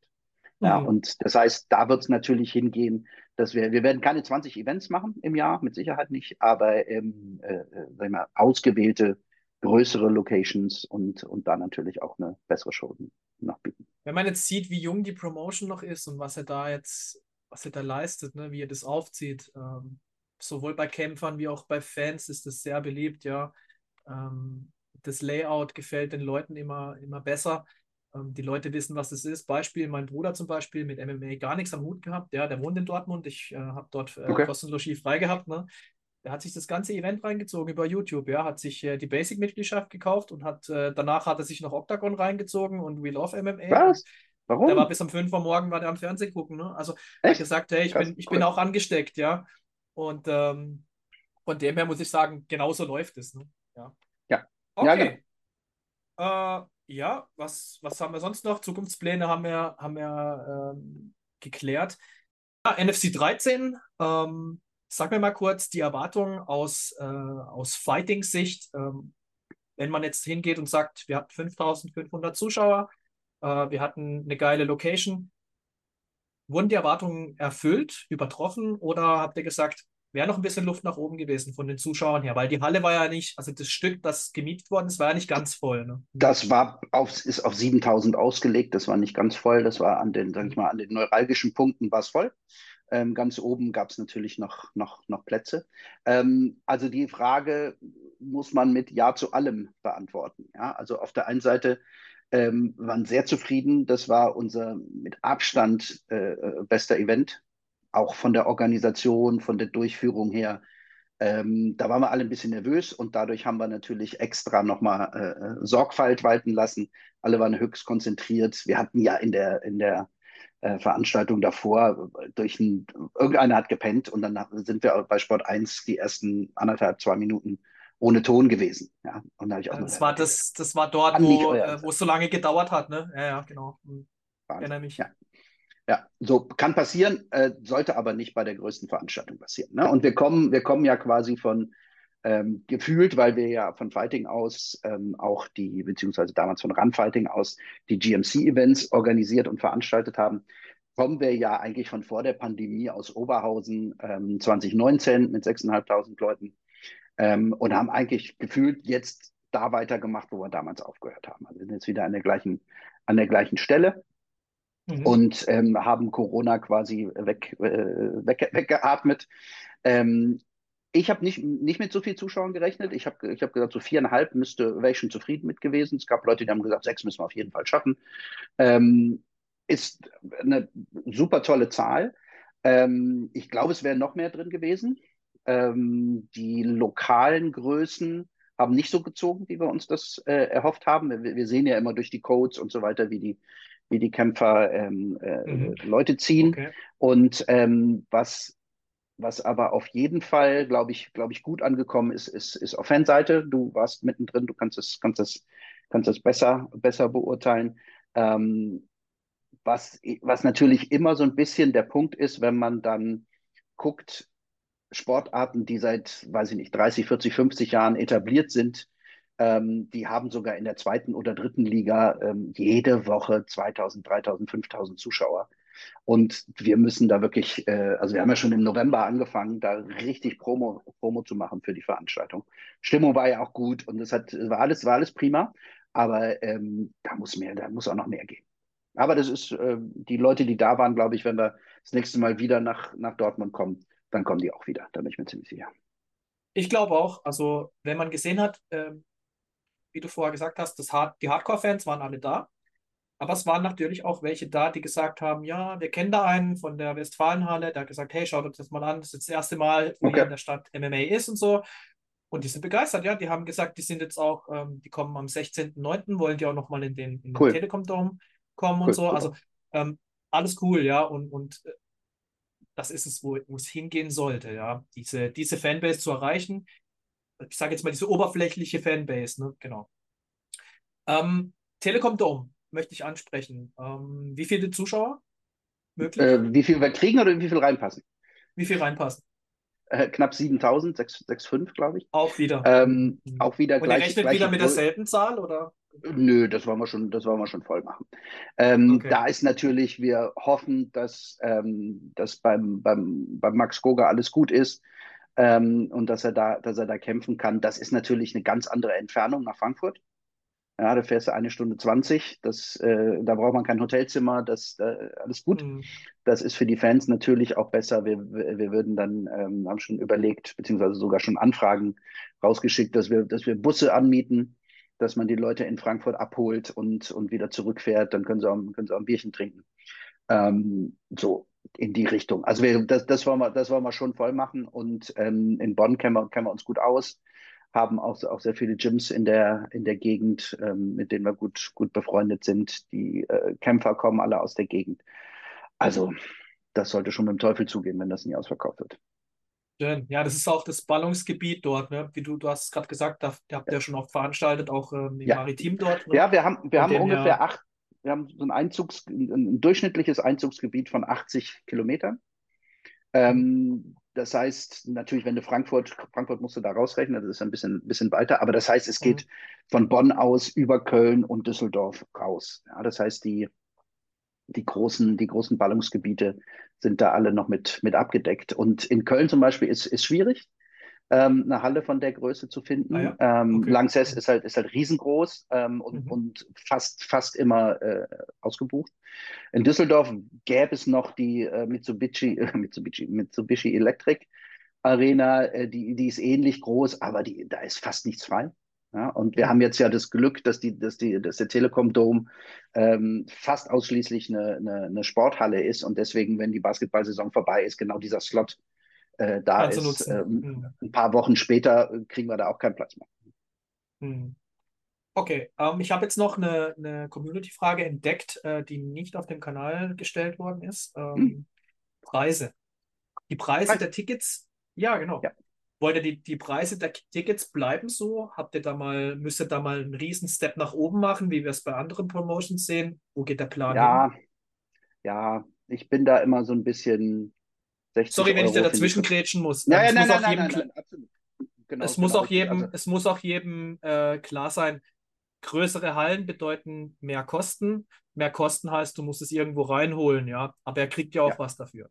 Ja, mhm. und das heißt, da wird es natürlich hingehen, dass wir, wir werden keine 20 Events machen im Jahr, mit Sicherheit nicht, aber ähm, äh, sagen wir, ausgewählte größere Locations und, und da natürlich auch eine bessere Show noch bieten. Wenn man jetzt sieht, wie jung die Promotion noch ist und was er da jetzt, was er da leistet, ne, wie er das aufzieht, ähm, sowohl bei Kämpfern wie auch bei Fans ist das sehr beliebt, ja. Ähm, das Layout gefällt den Leuten immer, immer besser. Ähm, die Leute wissen, was es ist. Beispiel, mein Bruder zum Beispiel mit MMA gar nichts am Hut gehabt. Ja, der wohnt in Dortmund. Ich äh, habe dort äh, okay. kostenlos Ski frei gehabt. Ne? Der hat sich das ganze Event reingezogen über YouTube. Ja, hat sich äh, die Basic-Mitgliedschaft gekauft und hat äh, danach hat er sich noch Octagon reingezogen und We Love MMA. Was? Warum? Der war bis um 5 Uhr morgen war der am Fernsehen gucken. Ne? Also er hat gesagt, hey, ich, bin, ich bin auch angesteckt, ja. Und ähm, von dem her muss ich sagen, genauso läuft es. Ne? Ja. Ja. Okay. Ja, genau. äh, ja, was, was haben wir sonst noch? Zukunftspläne haben wir, haben wir ähm, geklärt. Ja, NFC 13, ähm, sag mir mal kurz die Erwartungen aus, äh, aus Fighting-Sicht. Ähm, wenn man jetzt hingeht und sagt, wir hatten 5500 Zuschauer, äh, wir hatten eine geile Location, wurden die Erwartungen erfüllt, übertroffen oder habt ihr gesagt, wäre noch ein bisschen Luft nach oben gewesen von den Zuschauern her, weil die Halle war ja nicht, also das Stück, das gemietet worden ist, war ja nicht ganz voll. Ne? Das war auf, ist auf 7000 ausgelegt, das war nicht ganz voll, das war an den, sag ich mal, an den neuralgischen Punkten war es voll. Ähm, ganz oben gab es natürlich noch, noch, noch Plätze. Ähm, also die Frage muss man mit Ja zu allem beantworten. Ja? Also auf der einen Seite ähm, waren sehr zufrieden. Das war unser mit Abstand äh, äh bester Event auch von der Organisation, von der Durchführung her. Ähm, da waren wir alle ein bisschen nervös und dadurch haben wir natürlich extra nochmal äh, äh, Sorgfalt walten lassen. Alle waren höchst konzentriert. Wir hatten ja in der, in der äh, Veranstaltung davor durch ein, irgendeiner hat gepennt und dann sind wir bei Sport 1 die ersten anderthalb, zwei Minuten ohne Ton gewesen. Ja, und da ich auch das, war das, das war dort, wo, äh, wo es so lange gedauert hat, ne? Ja, ja, genau. Hm. Erinnere mich. Ja. Ja, so kann passieren, äh, sollte aber nicht bei der größten Veranstaltung passieren. Ne? Und wir kommen, wir kommen ja quasi von ähm, gefühlt, weil wir ja von Fighting aus ähm, auch die, beziehungsweise damals von Run Fighting aus die GMC-Events organisiert und veranstaltet haben, kommen wir ja eigentlich von vor der Pandemie aus Oberhausen ähm, 2019 mit 6.500 Leuten ähm, und haben eigentlich gefühlt jetzt da weitergemacht, wo wir damals aufgehört haben. Also wir sind jetzt wieder an der gleichen, an der gleichen Stelle mhm. und ähm, haben Corona quasi weg, äh, weg, weggeatmet. Ähm, ich habe nicht, nicht mit so viel Zuschauern gerechnet. Ich habe ich hab gesagt, so viereinhalb müsste, wäre ich schon zufrieden mit gewesen. Es gab Leute, die haben gesagt, sechs müssen wir auf jeden Fall schaffen. Ähm, ist eine super tolle Zahl. Ähm, ich glaube, es wäre noch mehr drin gewesen. Ähm, die lokalen Größen haben nicht so gezogen, wie wir uns das äh, erhofft haben. Wir, wir, sehen ja immer durch die Codes und so weiter, wie die, wie die Kämpfer ähm, äh, mhm. Leute ziehen. Okay. Und ähm, was, was aber auf jeden Fall, glaube ich, glaube ich, gut angekommen ist, ist, ist auf Fanseite. Du warst mittendrin, du kannst es, kannst es, kannst es besser, besser beurteilen. Ähm, was, was natürlich immer so ein bisschen der Punkt ist, wenn man dann guckt, Sportarten, die seit, weiß ich nicht, 30, 40, 50 Jahren etabliert sind, ähm, die haben sogar in der zweiten oder dritten Liga ähm, jede Woche 2000, 3000, 5000 Zuschauer. Und wir müssen da wirklich, äh, also wir haben ja schon im November angefangen, da richtig Promo, Promo zu machen für die Veranstaltung. Stimmung war ja auch gut und es war alles, war alles prima, aber ähm, da muss mehr, da muss auch noch mehr gehen. Aber das ist, äh, die Leute, die da waren, glaube ich, wenn wir das nächste Mal wieder nach, nach Dortmund kommen, dann kommen die auch wieder. Da bin ich mir ziemlich sicher. Ich glaube auch, also wenn man gesehen hat, ähm, wie du vorher gesagt hast, das Hard die Hardcore-Fans waren alle da. Aber es waren natürlich auch welche da, die gesagt haben, ja, wir kennen da einen von der Westfalenhalle, der hat gesagt, hey, schaut uns das mal an, das ist das erste Mal, wo okay. in der Stadt MMA ist und so. Und die sind begeistert, ja. Die haben gesagt, die sind jetzt auch, ähm, die kommen am 16.09., wollen die auch nochmal in den, in cool. den Telekom-Dom kommen cool, und so. Super. Also ähm, alles cool, ja. Und, und äh, das ist es, wo, wo es hingehen sollte, ja. Diese, diese Fanbase zu erreichen, ich sage jetzt mal diese oberflächliche Fanbase, ne? genau. Ähm, Telekom Dome möchte ich ansprechen. Ähm, wie viele Zuschauer möglich? Äh, wie viel wir kriegen oder wie viel reinpassen? Wie viel reinpassen? äh, knapp 7000, 6,5 glaube ich. Auch wieder. Ähm, mhm. Auch wieder Und gleich, ihr rechnet wieder mit derselben Zahl, oder? Nö, das wollen wir schon, das wollen wir schon voll machen. Ähm, okay. Da ist natürlich, wir hoffen, dass, ähm, dass beim, beim, beim Max Goga alles gut ist ähm, und dass er da, dass er da kämpfen kann. Das ist natürlich eine ganz andere Entfernung nach Frankfurt. Ja, da fährst du eine Stunde 20. Das, äh, da braucht man kein Hotelzimmer, das äh, alles gut. Mhm. Das ist für die Fans natürlich auch besser. Wir, wir würden dann, ähm, haben schon überlegt, beziehungsweise sogar schon Anfragen rausgeschickt, dass wir, dass wir Busse anmieten dass man die Leute in Frankfurt abholt und, und wieder zurückfährt, dann können sie auch, können sie auch ein Bierchen trinken. Ähm, so in die Richtung. Also wir, das, das, wollen wir, das wollen wir schon voll machen und ähm, in Bonn kennen wir, kennen wir uns gut aus, haben auch, auch sehr viele Gyms in der, in der Gegend, ähm, mit denen wir gut, gut befreundet sind. Die äh, Kämpfer kommen alle aus der Gegend. Also das sollte schon mit dem Teufel zugehen, wenn das nie ausverkauft wird. Schön. Ja, das ist auch das Ballungsgebiet dort, ne? Wie du, du hast gerade gesagt, da, habt ihr schon oft veranstaltet, auch ähm, im ja. Maritim dort. Ne? Ja, wir haben, wir haben ungefähr her... acht, wir haben so ein Einzugs, ein durchschnittliches Einzugsgebiet von 80 Kilometern. Ähm, das heißt, natürlich, wenn du Frankfurt, Frankfurt musst du da rausrechnen, das ist ein bisschen, bisschen weiter, aber das heißt, es geht mhm. von Bonn aus über Köln und Düsseldorf raus. Ja, das heißt, die, die großen, die großen Ballungsgebiete sind da alle noch mit, mit abgedeckt. Und in Köln zum Beispiel ist, ist schwierig, ähm, eine Halle von der Größe zu finden. Ah, ja? ähm, okay. Lanxess ist halt, ist halt riesengroß ähm, und, mhm. und fast, fast immer äh, ausgebucht. In Düsseldorf gäbe es noch die äh, Mitsubishi, [LAUGHS] äh, Mitsubishi, Mitsubishi Electric Arena, äh, die, die ist ähnlich groß, aber die, da ist fast nichts frei. Ja, und wir haben jetzt ja das Glück, dass, die, dass, die, dass der Telekom Dome ähm, fast ausschließlich eine, eine, eine, Sporthalle ist und deswegen, wenn die Basketballsaison vorbei ist, genau dieser Slot äh, da ist. Ähm, mhm. Ein paar Wochen später kriegen wir da auch keinen Platz mehr. Mhm. Okay, ähm, ich habe jetzt noch eine, eine Community-Frage entdeckt, äh, die nicht auf dem Kanal gestellt worden ist. Ähm, mhm. Preise. Die Preise Preis. der Tickets, ja, genau. Ja. Wollt ihr die, die Preise der Tickets bleiben so? Habt ihr da mal, müsst ihr da mal einen riesen Step nach oben machen, wie wir es bei anderen Promotions sehen? Wo geht der Plan ja, hin? Ja, ich bin da immer so ein bisschen 60 Sorry, wenn Euro ich dir dazwischen grätschen muss. Ja, ja, nein, nein, nein, nein, nein, absolut. Genau, es, muss genau, jedem, also. es muss auch jedem äh, klar sein, größere Hallen bedeuten mehr Kosten. Mehr Kosten heißt, du musst es irgendwo reinholen, ja. Aber er kriegt ja auch ja. was dafür.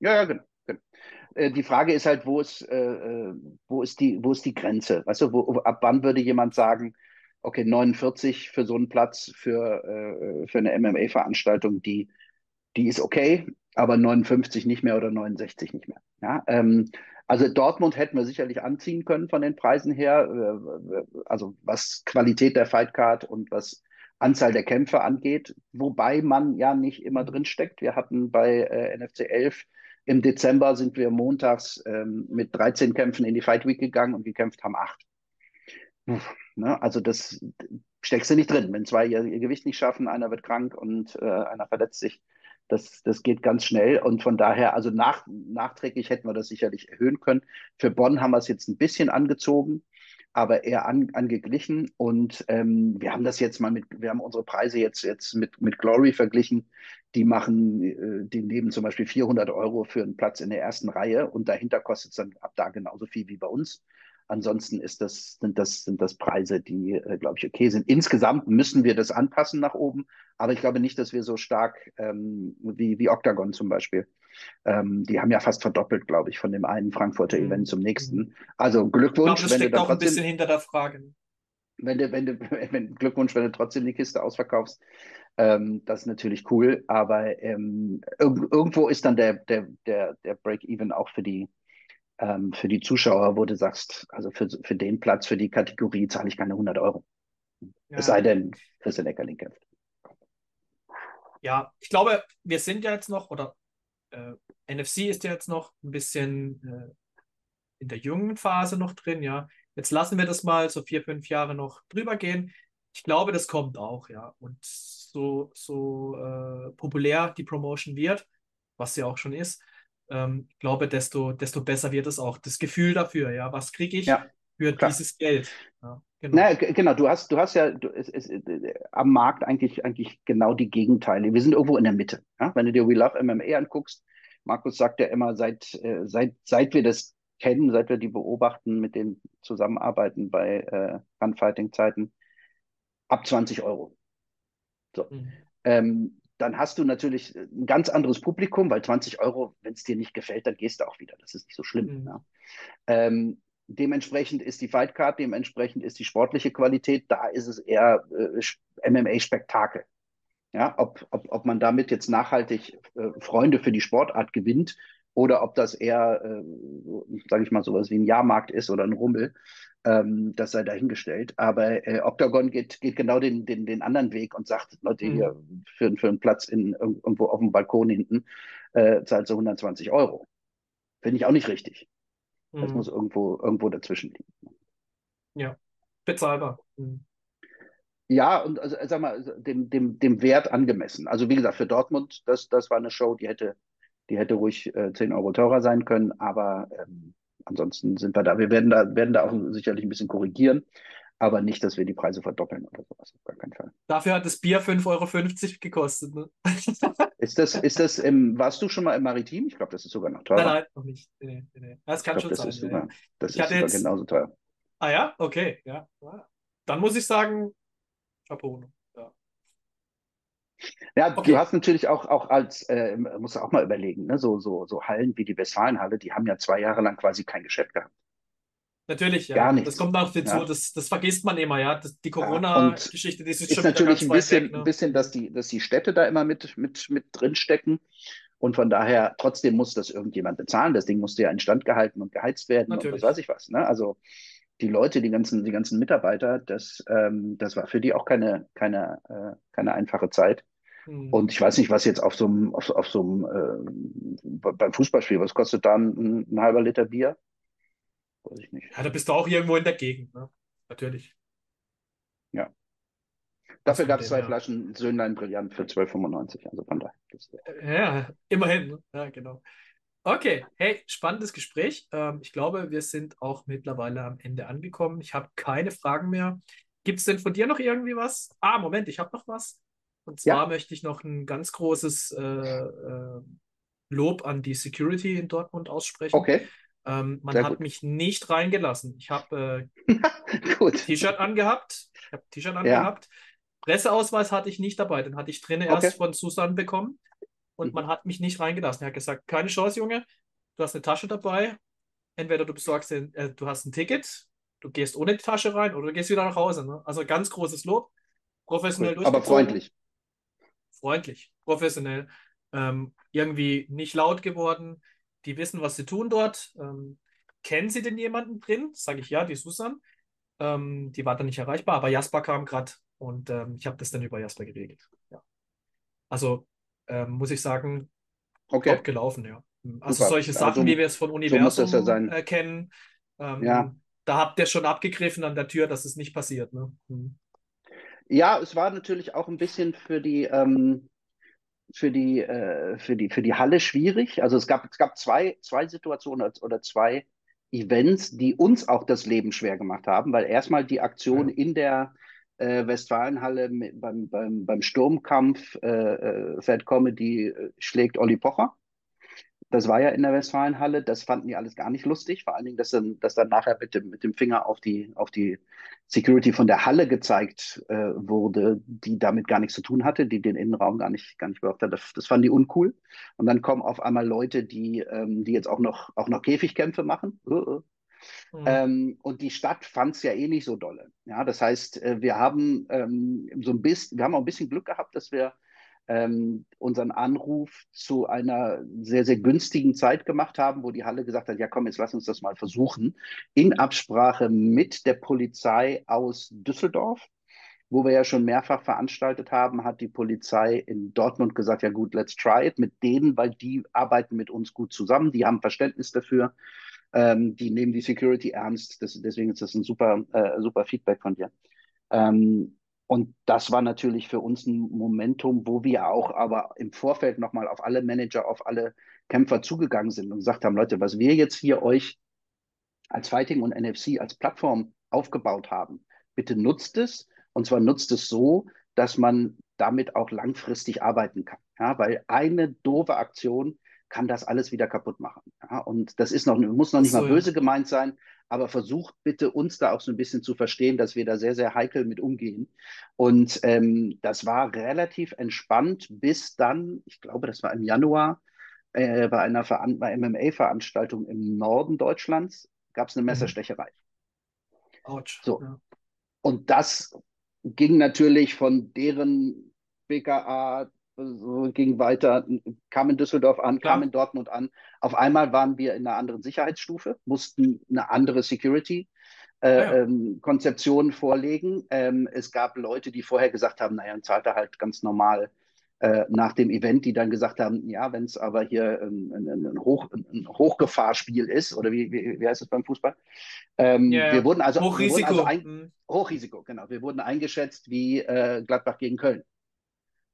Ja, ja, genau. Äh, die Frage ist halt, wo ist, äh, äh, wo ist, die, wo ist die Grenze? Weißt du, wo, ab wann würde jemand sagen, okay, 49 für so einen Platz für, äh, für eine MMA-Veranstaltung, die, die ist okay, aber 59 nicht mehr oder 69 nicht mehr. Ja, ähm, also Dortmund hätten wir sicherlich anziehen können von den Preisen her, äh, also was Qualität der Fightcard und was Anzahl der Kämpfe angeht, wobei man ja nicht immer drin steckt. Wir hatten bei äh, NFC 11 im Dezember sind wir montags ähm, mit 13 Kämpfen in die Fight Week gegangen und gekämpft haben acht. Ne? Also das steckst du nicht drin. Wenn zwei ihr, ihr Gewicht nicht schaffen, einer wird krank und äh, einer verletzt sich, das, das geht ganz schnell. Und von daher, also nach, nachträglich hätten wir das sicherlich erhöhen können. Für Bonn haben wir es jetzt ein bisschen angezogen aber eher an, angeglichen. Und ähm, wir haben das jetzt mal mit, wir haben unsere Preise jetzt, jetzt mit, mit Glory verglichen. Die machen, äh, die nehmen zum Beispiel 400 Euro für einen Platz in der ersten Reihe und dahinter kostet es dann ab da genauso viel wie bei uns. Ansonsten ist das, sind, das, sind das Preise, die, äh, glaube ich, okay sind. Insgesamt müssen wir das anpassen nach oben, aber ich glaube nicht, dass wir so stark ähm, wie, wie Octagon zum Beispiel. Ähm, die haben ja fast verdoppelt, glaube ich, von dem einen Frankfurter mhm. Event zum nächsten. Also Glückwunsch. Ich glaube, das steckt auch trotzdem, ein bisschen hinter der Frage. Wenn du, wenn du, [LAUGHS] wenn, Glückwunsch, wenn du trotzdem die Kiste ausverkaufst. Ähm, das ist natürlich cool, aber ähm, irgendwo ist dann der, der, der, der Break-Even auch für die, ähm, für die Zuschauer, wo du sagst, also für, für den Platz, für die Kategorie zahle ich keine 100 Euro. Ja. Es sei denn, Christian Eckerling kämpft. Ja, ich glaube, wir sind ja jetzt noch, oder äh, NFC ist ja jetzt noch ein bisschen äh, in der jungen Phase noch drin, ja. Jetzt lassen wir das mal so vier, fünf Jahre noch drüber gehen. Ich glaube, das kommt auch, ja. Und so, so äh, populär die Promotion wird, was sie auch schon ist, ähm, glaube, desto, desto besser wird es auch. Das Gefühl dafür, ja, was kriege ich ja, für klar. dieses Geld? Ja, genau. Naja, genau, du hast, du hast ja du, es, es, am Markt eigentlich, eigentlich genau die Gegenteile. Wir sind irgendwo in der Mitte. Ja? Wenn du dir We Love MMA anguckst, Markus sagt ja immer, seit, äh, seit, seit wir das kennen, seit wir die beobachten, mit denen zusammenarbeiten bei äh, Gunfighting-Zeiten, ab 20 Euro. So. Mhm. Ähm, dann hast du natürlich ein ganz anderes Publikum, weil 20 Euro, wenn es dir nicht gefällt, dann gehst du auch wieder. Das ist nicht so schlimm. Mhm. Ja. Ähm, dementsprechend ist die Fightcard, dementsprechend ist die sportliche Qualität, da ist es eher äh, MMA-Spektakel. Ja, ob, ob, ob man damit jetzt nachhaltig äh, Freunde für die Sportart gewinnt oder ob das eher, äh, sage ich mal, sowas wie ein Jahrmarkt ist oder ein Rummel, ähm, das sei dahingestellt. Aber äh, Octagon geht, geht genau den, den, den anderen Weg und sagt, Leute, mhm. hier für, für einen Platz in, irgendwo auf dem Balkon hinten äh, zahlt so 120 Euro. Finde ich auch nicht richtig. Mhm. Das muss irgendwo, irgendwo dazwischen liegen. Ja, bezahlbar. Mhm. Ja, und also, sag mal, also, dem, dem, dem Wert angemessen. Also wie gesagt, für Dortmund, das, das war eine Show, die hätte, die hätte ruhig äh, 10 Euro teurer sein können, aber ähm, ansonsten sind wir da. Wir werden da, werden da auch sicherlich ein bisschen korrigieren, aber nicht, dass wir die Preise verdoppeln oder sowas, auf gar keinen Fall. Dafür hat das Bier 5,50 Euro gekostet. Ne? [LAUGHS] ist das, ist das im, warst du schon mal im Maritim? Ich glaube, das ist sogar noch teurer. Nein, nein, noch nicht. Nee, nee. Das kann glaub, schon das sein. Ist sogar, das ich ist sogar jetzt... genauso teuer. Ah ja, okay, ja. Dann muss ich sagen, Chapeau. Ja. Okay. du hast natürlich auch, auch als, äh, musst du auch mal überlegen, ne? so, so, so Hallen wie die Westfalenhalle, die haben ja zwei Jahre lang quasi kein Geschäft gehabt. Natürlich, ja. Gar nichts. Das kommt noch dazu, ja. das, das vergisst man immer, ja. Das, die Corona-Geschichte, die ist, ist schon natürlich ein bisschen, weg, ne? bisschen dass, die, dass die Städte da immer mit, mit, mit drinstecken. Und von daher, trotzdem muss das irgendjemand bezahlen. Das Ding musste ja instand gehalten und geheizt werden natürlich. und was weiß ich was. Ne? Also die Leute, die ganzen, die ganzen Mitarbeiter, das, ähm, das war für die auch keine, keine, äh, keine einfache Zeit. Mhm. Und ich weiß nicht, was jetzt auf so einem, auf, auf so einem, äh, beim Fußballspiel, was kostet da ein, ein, halber Liter Bier? Weiß ich nicht. Ja, da bist du auch irgendwo in der Gegend, ne? Natürlich. Ja. Dafür gab es zwei ja. Flaschen Söhnlein Brillant für 12,95. Also von daher. Ja, immerhin. Ne? Ja, genau. Okay, hey, spannendes Gespräch. Ähm, ich glaube, wir sind auch mittlerweile am Ende angekommen. Ich habe keine Fragen mehr. Gibt es denn von dir noch irgendwie was? Ah, Moment, ich habe noch was. Und zwar ja. möchte ich noch ein ganz großes äh, äh, Lob an die Security in Dortmund aussprechen. Okay. Ähm, man Sehr hat gut. mich nicht reingelassen. Ich habe äh, [LAUGHS] T-Shirt angehabt. Ich habe T-Shirt angehabt. Ja. Presseausweis hatte ich nicht dabei. Den hatte ich drinnen okay. erst von Susan bekommen und mhm. man hat mich nicht reingelassen. Er hat gesagt, keine Chance, Junge, du hast eine Tasche dabei. Entweder du besorgst den, äh, du hast ein Ticket, du gehst ohne die Tasche rein oder du gehst wieder nach Hause. Ne? Also ganz großes Lob. Professionell cool. Aber freundlich. Freundlich, professionell. Ähm, irgendwie nicht laut geworden. Die wissen, was sie tun dort. Ähm, kennen sie denn jemanden drin? Sage ich ja, die Susan. Ähm, die war dann nicht erreichbar, aber Jasper kam gerade und ähm, ich habe das dann über Jasper geregelt. Ja. Also ähm, muss ich sagen, okay. top gelaufen, ja. Also Super. solche Sachen, also, wie wir es von Universum so ja kennen, ähm, ja. da habt ihr schon abgegriffen an der Tür, dass es nicht passiert. Ne? Hm. Ja, es war natürlich auch ein bisschen für die, ähm, für die, äh, für die, für die Halle schwierig. Also es gab, es gab zwei, zwei Situationen oder zwei Events, die uns auch das Leben schwer gemacht haben, weil erstmal die Aktion ja. in der äh, Westfalenhalle beim, beim, beim Sturmkampf äh, äh, Fat Comedy äh, schlägt Olli Pocher. Das war ja in der Westfalenhalle. Das fanden die alles gar nicht lustig. Vor allen Dingen, dass dann, dass dann nachher mit dem, mit dem Finger auf die, auf die Security von der Halle gezeigt äh, wurde, die damit gar nichts zu tun hatte, die den Innenraum gar nicht, gar nicht braucht hat. Das, das fanden die uncool. Und dann kommen auf einmal Leute, die, ähm, die jetzt auch noch, auch noch Käfigkämpfe machen. Uh, uh. Mhm. Ähm, und die Stadt fand es ja eh nicht so dolle. Ja, das heißt, äh, wir haben ähm, so ein bisschen, wir haben auch ein bisschen Glück gehabt, dass wir ähm, unseren Anruf zu einer sehr, sehr günstigen Zeit gemacht haben, wo die Halle gesagt hat, ja komm, jetzt lass uns das mal versuchen, in Absprache mit der Polizei aus Düsseldorf, wo wir ja schon mehrfach veranstaltet haben, hat die Polizei in Dortmund gesagt, ja gut, let's try it mit denen, weil die arbeiten mit uns gut zusammen, die haben Verständnis dafür ähm, die nehmen die Security ernst. Das, deswegen ist das ein super, äh, super Feedback von dir. Ähm, und das war natürlich für uns ein Momentum, wo wir auch aber im Vorfeld nochmal auf alle Manager, auf alle Kämpfer zugegangen sind und gesagt haben, Leute, was wir jetzt hier euch als Fighting und NFC als Plattform aufgebaut haben, bitte nutzt es. Und zwar nutzt es so, dass man damit auch langfristig arbeiten kann. Ja, weil eine doofe Aktion kann das alles wieder kaputt machen. Ja, und das ist noch, muss noch nicht so, mal böse gemeint sein, aber versucht bitte uns da auch so ein bisschen zu verstehen, dass wir da sehr, sehr heikel mit umgehen. Und ähm, das war relativ entspannt bis dann, ich glaube, das war im Januar, äh, bei einer Veran bei MMA-Veranstaltung im Norden Deutschlands gab es eine mhm. Messerstecherei. Autsch. So. Ja. Und das ging natürlich von deren BKA, so ging weiter, kam in Düsseldorf an, Klar. kam in Dortmund an. Auf einmal waren wir in einer anderen Sicherheitsstufe, mussten eine andere Security äh, ah, ja. ähm, Konzeption vorlegen. Ähm, es gab Leute, die vorher gesagt haben, naja, dann zahlt er halt ganz normal äh, nach dem Event, die dann gesagt haben, ja, wenn es aber hier ein, ein, ein, Hoch, ein, Hochgefahrspiel ist, oder wie, wie, wie heißt es beim Fußball? Ähm, yeah. Wir wurden also, Hochrisiko. Wurden also ein, mhm. Hochrisiko, genau. Wir wurden eingeschätzt wie äh, Gladbach gegen Köln.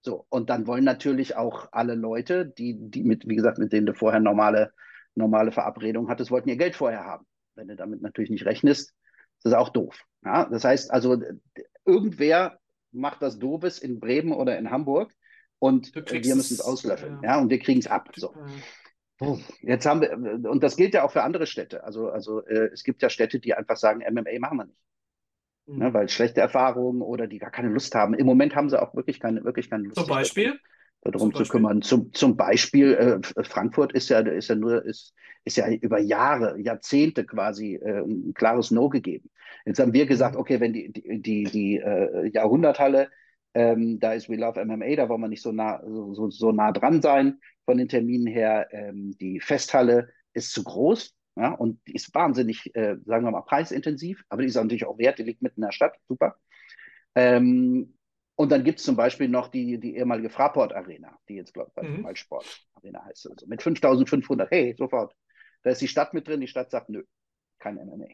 So, und dann wollen natürlich auch alle Leute, die, die mit, wie gesagt, mit denen du vorher normale, normale Verabredungen hattest, wollten ihr Geld vorher haben. Wenn du damit natürlich nicht rechnest, ist das auch doof. Ja? Das heißt also, irgendwer macht das Doofes in Bremen oder in Hamburg und wir müssen es auslöffeln. Ja. ja. und wir kriegen es ab. So. Jetzt haben wir, und das gilt ja auch für andere Städte. Also, also äh, es gibt ja Städte, die einfach sagen, MMA machen wir nicht. Mhm. Ne, weil schlechte Erfahrungen oder die gar keine Lust haben. Im Moment haben sie auch wirklich keine, wirklich keine Lust. Zum Beispiel? Darum zu kümmern. Zum, zum Beispiel, äh, Frankfurt ist ja, ist ja nur, ist, ist ja über Jahre, Jahrzehnte quasi äh, ein klares No gegeben. Jetzt haben wir gesagt, okay, wenn die, die, die, die äh, Jahrhunderthalle, ähm, da ist We Love MMA, da wollen wir nicht so nah, so, so, so nah dran sein von den Terminen her. Ähm, die Festhalle ist zu groß. Ja, und die ist wahnsinnig, äh, sagen wir mal, preisintensiv, aber die ist natürlich auch wert, die liegt mitten in der Stadt, super. Ähm, und dann gibt es zum Beispiel noch die, die ehemalige Fraport Arena, die jetzt, glaube ich, mhm. Sport Arena heißt. Also mit 5500, hey, sofort. Da ist die Stadt mit drin, die Stadt sagt, nö, kein MMA.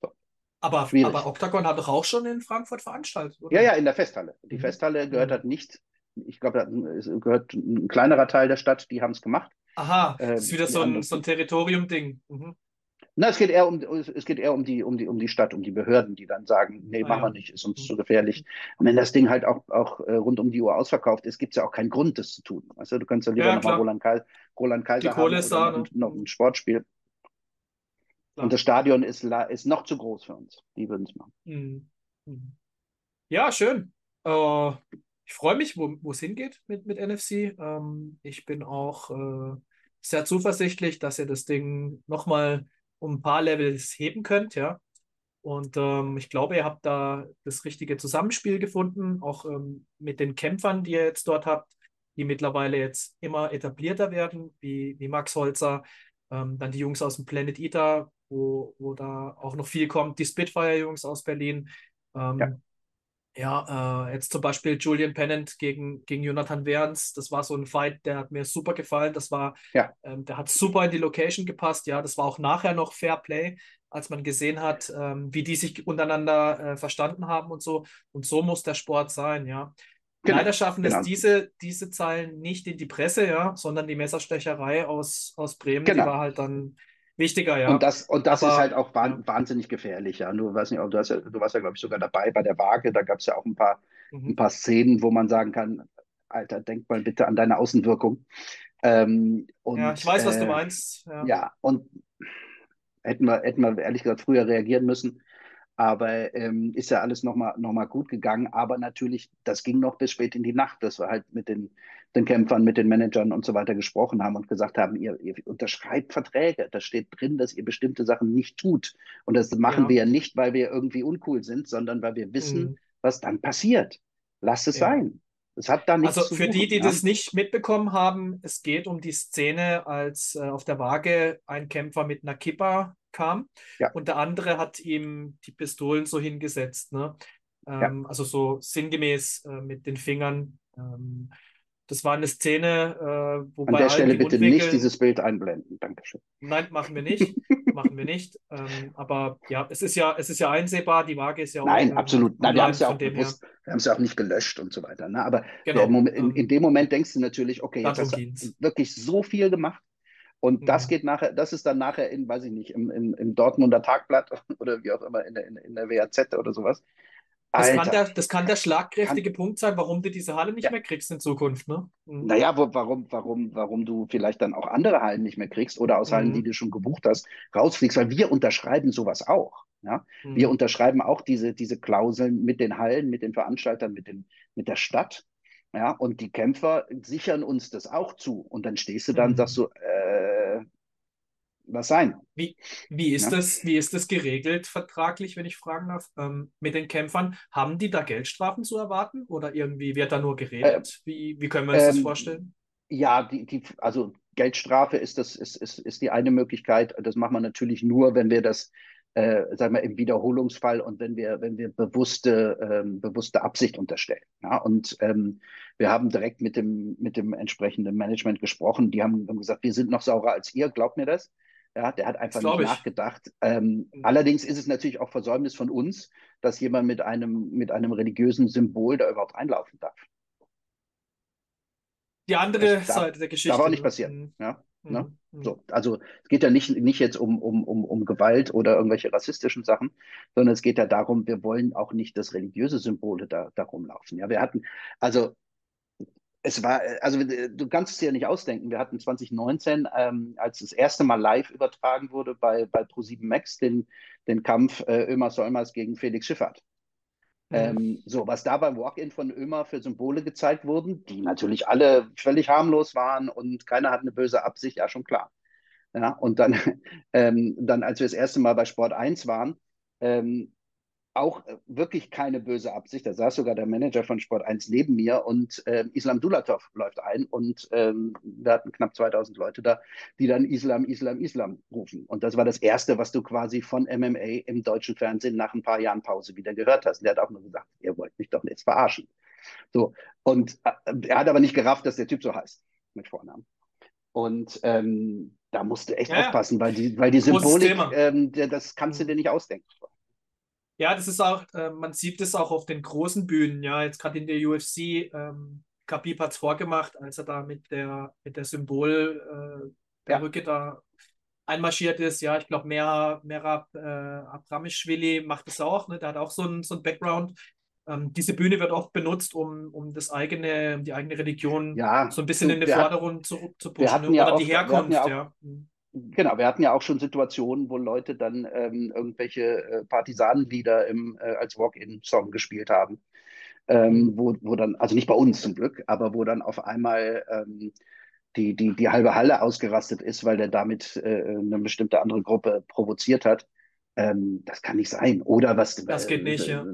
So. Aber, aber Octagon hat doch auch schon in Frankfurt veranstaltet, oder? Ja, ja, in der Festhalle. Die mhm. Festhalle gehört mhm. halt nicht, ich glaube, gehört ein kleinerer Teil der Stadt, die haben es gemacht. Aha, äh, das ist wieder so ein, so ein Territorium-Ding. Mhm. Na, es geht eher um es geht eher um die um die um die Stadt, um die Behörden, die dann sagen, nee, ah, machen wir nicht, ist uns mhm. zu gefährlich. Und wenn das Ding halt auch auch äh, rund um die Uhr ausverkauft ist, gibt es ja auch keinen Grund, das zu tun. Weißt du, kannst ja lieber ja, nochmal Roland, Kal Roland Kaiser die Kohle ist da, ne? noch ein Sportspiel. Klar. Und das Stadion ist, ist noch zu groß für uns. Die würden es machen. Mhm. mhm. Ja, schön. Äh, ich freue mich, wo es hingeht mit, mit NFC. Ähm, ich bin auch äh, sehr zuversichtlich, dass ihr das Ding nochmal um ein paar Levels heben könnt, ja. Und ähm, ich glaube, ihr habt da das richtige Zusammenspiel gefunden, auch ähm, mit den Kämpfern, die ihr jetzt dort habt, die mittlerweile jetzt immer etablierter werden, wie, wie Max Holzer, ähm, dann die Jungs aus dem Planet Eater, wo, wo da auch noch viel kommt, die Spitfire-Jungs aus Berlin. Ähm, ja. Ja, äh, jetzt zum Beispiel Julian Pennant gegen, gegen Jonathan Werns. Das war so ein Fight, der hat mir super gefallen. Das war, ja. ähm, der hat super in die Location gepasst. Ja, das war auch nachher noch Fair Play, als man gesehen hat, ähm, wie die sich untereinander äh, verstanden haben und so. Und so muss der Sport sein, ja. Genau. Leider schaffen genau. es diese, diese Zeilen nicht in die Presse, ja, sondern die Messerstecherei aus, aus Bremen, genau. die war halt dann wichtiger, ja. Und das, und das Aber, ist halt auch wahnsinnig gefährlich, ja. Du, weißt nicht, du, hast ja, du warst ja, glaube ich, sogar dabei bei der Waage. Da gab es ja auch ein paar, mhm. ein paar Szenen, wo man sagen kann, Alter, denk mal bitte an deine Außenwirkung. Ähm, und, ja, ich weiß, äh, was du äh, meinst. Ja. ja, und hätten wir, hätten wir ehrlich gesagt früher reagieren müssen. Aber ähm, ist ja alles nochmal noch mal gut gegangen. Aber natürlich, das ging noch bis spät in die Nacht, dass wir halt mit den, den Kämpfern, mit den Managern und so weiter gesprochen haben und gesagt haben, ihr, ihr unterschreibt Verträge. Da steht drin, dass ihr bestimmte Sachen nicht tut. Und das machen ja. wir ja nicht, weil wir irgendwie uncool sind, sondern weil wir wissen, mhm. was dann passiert. Lasst es ja. sein. Es hat da nichts Also für die, die ja? das nicht mitbekommen haben, es geht um die Szene, als äh, auf der Waage ein Kämpfer mit einer Kippa kam. Ja. Und der andere hat ihm die Pistolen so hingesetzt. Ne? Ähm. Also so sinngemäß äh, mit den Fingern. Ähm, das war eine Szene, äh, wobei. An der Stelle bitte Mundwinkel... nicht dieses Bild einblenden. Dankeschön. Nein, machen wir nicht. [LAUGHS] machen wir nicht. Ähm, aber ja, es ist ja, es ist ja einsehbar, die Waage ist ja auch. Nein, absolut. Nein, wir haben es ja auch bewusst, wir haben es ja auch nicht gelöscht und so weiter. Ne? Aber genau. Moment, in, in, dem Moment denkst du natürlich, okay, jetzt hast du wirklich so viel gemacht. Und das geht nachher, das ist dann nachher in, weiß ich nicht, im, im, im Dortmunder Tagblatt [LAUGHS] oder wie auch immer, in der, in, in der WAZ oder sowas. Das kann der, das kann der schlagkräftige kann, Punkt sein, warum du diese Halle nicht ja, mehr kriegst in Zukunft, ne? Mhm. naja, wo, warum, warum, warum du vielleicht dann auch andere Hallen nicht mehr kriegst oder aus Hallen, die Mhm. du schon gebucht hast, rausfliegst, weil wir unterschreiben sowas auch. Ja? Wir Mhm. unterschreiben auch diese, diese Klauseln mit den Hallen, mit den Veranstaltern, mit den, mit der Stadt. Ja, und die Kämpfer sichern uns das auch zu. Und dann stehst du da und sagst Mhm. so, äh, was sein? Wie, wie ist Ja? das, wie ist das geregelt vertraglich, wenn ich fragen darf, ähm, mit den Kämpfern? Haben die da Geldstrafen zu erwarten oder irgendwie wird da nur Äh, geredet? Wie, wie können wir uns das ähm, vorstellen? Ja, die, die, also Geldstrafe ist das, ist, ist, ist die eine Möglichkeit. Das machen wir natürlich nur, wenn wir das, äh, sagen wir, im Wiederholungsfall und wenn wir, wenn wir bewusste, ähm, bewusste Absicht unterstellen. Ja, und ähm, wir haben direkt mit dem, mit dem entsprechenden Management gesprochen. Die haben, haben gesagt, wir sind noch saurer als ihr, glaubt mir das. Ja, der hat Das einfach nicht ich. nachgedacht. Ähm, Mhm. allerdings ist es natürlich auch Versäumnis von uns, dass jemand mit einem, mit einem religiösen Symbol da überhaupt reinlaufen darf. Die Das andere darf, Seite der darf auch Geschichte, nicht ne? passieren. Mhm. Ja, ne? Mhm. Mhm. So, also es geht ja nicht, nicht jetzt um, um, um, um Gewalt oder irgendwelche rassistischen Sachen, sondern es geht ja darum, wir wollen auch nicht, dass religiöse Symbole da, da rumlaufen. Ja, wir hatten, also es war, also du kannst es dir ja nicht ausdenken. Wir hatten 2019, ähm, als das erste Mal live übertragen wurde bei, bei Pro7 Max, den, den Kampf äh, Ömer Solmers gegen Felix Schiffert. Mhm. Ähm, so, was da beim Walk-In von Ömer für Symbole gezeigt wurden, die natürlich alle völlig harmlos waren und keiner hat eine böse Absicht, ja, schon klar. Ja, und dann, [LAUGHS] ähm, dann, als wir das erste Mal bei Sport 1 waren, ähm, auch äh, wirklich keine böse Absicht. Da saß sogar der Manager von Sport 1 neben mir und ähm, Islam Dulatov läuft ein und ähm, wir hatten knapp 2000 Leute da, die dann Islam, Islam, Islam rufen. Und das war das Erste, was du quasi von MMA im deutschen Fernsehen nach ein paar Jahren Pause wieder gehört hast. Und der hat auch nur gesagt, ihr wollt mich doch jetzt verarschen. So. Und äh, er hat aber nicht gerafft, dass der Typ so heißt mit Vornamen. Und ähm, da musst du echt Ja, aufpassen, weil die, weil die Symbolik, ähm, das kannst du Mhm. dir nicht ausdenken. Ja, das ist auch, äh, man sieht es auch auf den großen Bühnen, ja, jetzt gerade in der UFC, ähm, Khabib hat es vorgemacht, als er da mit der, mit der Symbol, äh, Ja, Perücke da einmarschiert ist, ja, ich glaube, Merab, Merab äh, Abramischvili macht es auch, ne, der hat auch so ein, so ein Background. Ähm, diese Bühne wird oft benutzt, um, um das eigene, um die eigene Religion ja, so ein bisschen in hat, Vordergrund zu, zu pushen, ne? hatten ja Oder die wir hatten ja Herkunft, auch, ja. Genau, wir hatten ja auch schon Situationen, wo Leute dann ähm, irgendwelche äh, Partisanenlieder im, äh, als Walk-in-Song gespielt haben. Ähm, Mhm. wo, wo dann, also nicht bei uns zum Glück, aber wo dann auf einmal ähm, die, die, die halbe Halle ausgerastet ist, weil der damit äh, eine bestimmte andere Gruppe provoziert hat. Ähm, das kann nicht sein. Oder was, Das geht nicht, ja. äh,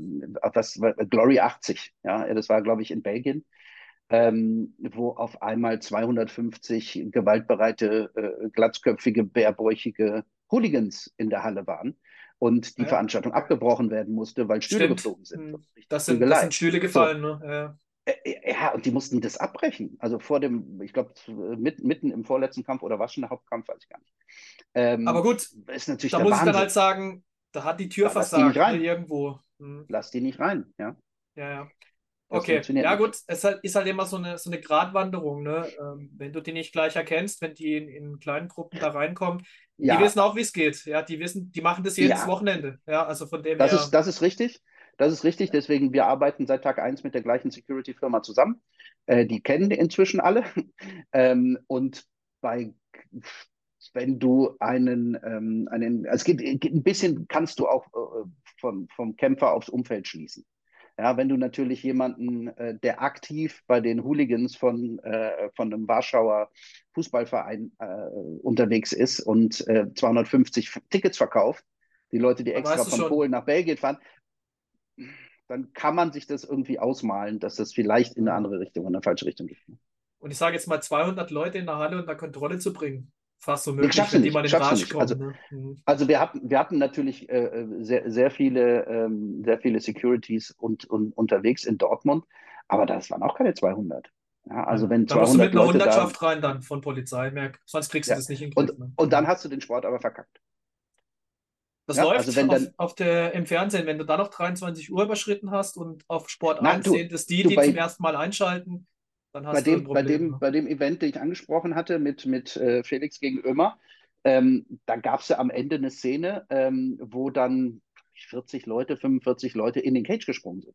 was, was Glory 80, ja, das war, glaube ich, in Belgien, ähm, wo auf einmal 250 gewaltbereite, äh, glatzköpfige, bärbäuchige Hooligans in der Halle waren und die Ja, Veranstaltung abgebrochen werden musste, weil Stühle stimmt. geflogen sind. Richtig Das sind, das sind Stühle So, gefallen, ne? Ja. äh, ja, und die mussten das abbrechen. Also vor dem, ich glaube, mit, mitten im vorletzten Kampf oder war schon der Hauptkampf, weiß ich gar nicht. Aber Ähm, gut, ist natürlich da muss ich dann halt Wahnsinn. sagen, da hat die Tür Da versagt, ne, rein. irgendwo. Hm. Lass die nicht rein. Ja, Ja, ja. Das Okay, ja nicht. gut, es ist halt immer so eine, so eine Gratwanderung, ne? Ähm, wenn du die nicht gleich erkennst, wenn die in, in kleinen Gruppen da reinkommen, die Ja, wissen auch, wie es geht. Ja, die wissen, die machen das jedes ja, Wochenende. Ja, also von dem das ist, her, das ist richtig. Das ist richtig. Deswegen, wir arbeiten seit Tag eins mit der gleichen Security-Firma zusammen. Äh, die kennen inzwischen alle. [LAUGHS] Ähm, und bei, wenn du einen, ähm, einen, es geht, geht ein bisschen, kannst du auch äh, vom, vom Kämpfer aufs Umfeld schließen. Ja, wenn du natürlich jemanden, äh, der aktiv bei den Hooligans von, äh, von einem Warschauer Fußballverein äh, unterwegs ist und äh, 250 Tickets verkauft, die Leute, die extra von schon. Polen nach Belgien fahren, dann kann man sich das irgendwie ausmalen, dass das vielleicht in eine andere Richtung, in eine falsche Richtung geht. Und ich sage jetzt mal 200 Leute in der Halle unter Kontrolle zu bringen. Fast so möglich, wenn die mal in du Rage nicht. Also. Ne? Hm. also wir hatten, wir hatten natürlich äh, sehr, sehr viele, ähm, sehr viele Securities und, und unterwegs in Dortmund, aber das waren auch keine 200. Ja, also wenn Da musst du 200 mit einer Leute da, Hundertschaft rein dann von Polizei, merk. Sonst kriegst du ja, das nicht in den und, Griff. Ne? und dann hast du den Sport aber verkackt. Das Ja, läuft also wenn auf, dann, auf der, im Fernsehen, wenn du da noch 23 Uhr überschritten hast und auf Sport na 1 du, sehen das die, du die zum bei, ersten Mal einschalten, bei dem, bei Problem. dem, Ne? bei dem Event, den ich angesprochen hatte mit, mit äh, Felix gegen Ömer, ähm, da gab es ja am Ende eine Szene, ähm, wo dann, 40 Leute, 45 Leute in den Cage gesprungen sind.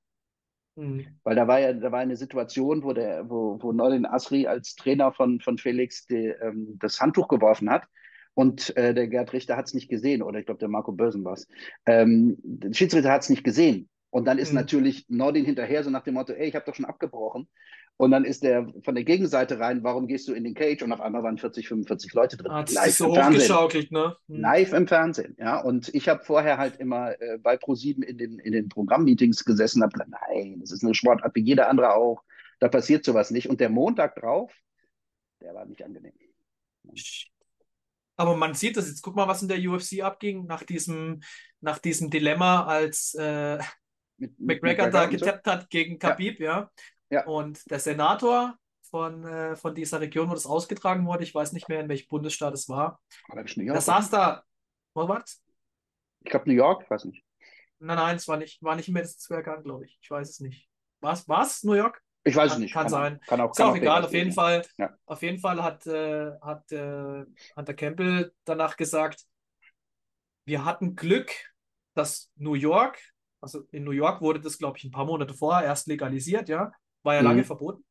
Mhm. Weil da war ja, da war eine Situation, wo der, wo, wo Nordin Asri als Trainer von, von Felix die, ähm, das Handtuch geworfen hat. Und äh, der Gerd Richter hat es nicht gesehen, oder ich glaube, der Marco Börsen war es. Ähm, der Schiedsrichter hat es nicht gesehen. Und dann ist Mhm. natürlich Nordin hinterher, so nach dem Motto, ey, ich habe doch schon abgebrochen. Und dann ist der von der Gegenseite rein, warum gehst du in den Cage? Und auf einmal waren 40, 45 Leute drin. Hat sich live so im Fernsehen. ne? Mhm. Live im Fernsehen, ja. Und ich habe vorher halt immer äh, bei ProSieben in den, in den Programmmeetings gesessen und habe gesagt, nein, das ist eine Sportart wie jeder andere auch. Da passiert sowas nicht. Und der Montag drauf, der war nicht angenehm. Aber man sieht das jetzt. Guck mal, was in der UFC abging nach diesem, nach diesem Dilemma, als äh, Mit, mit McGregor da und so. getappt hat gegen Khabib, ja. Ja. Und der Senator von, äh, von dieser Region, wo das ausgetragen wurde, ich weiß nicht mehr, in welchem Bundesstaat es war, ich der York? saß da. Was war's? Ich glaube New York, weiß nicht. Nein, nein, es war nicht, war nicht im Madison Square Garden, glaube ich. Ich weiß es nicht. Was? Was? New York? Ich weiß es Kann- nicht. kann Keine sein. Kann auch, Ist kann auch egal, auf jeden. Fall. Ja. Auf jeden Fall hat, äh, hat äh, Hunter Campbell danach gesagt, wir hatten Glück, dass New York, also in New York wurde das, glaube ich, ein paar Monate vorher erst legalisiert, ja, war ja Mhm. lange verboten.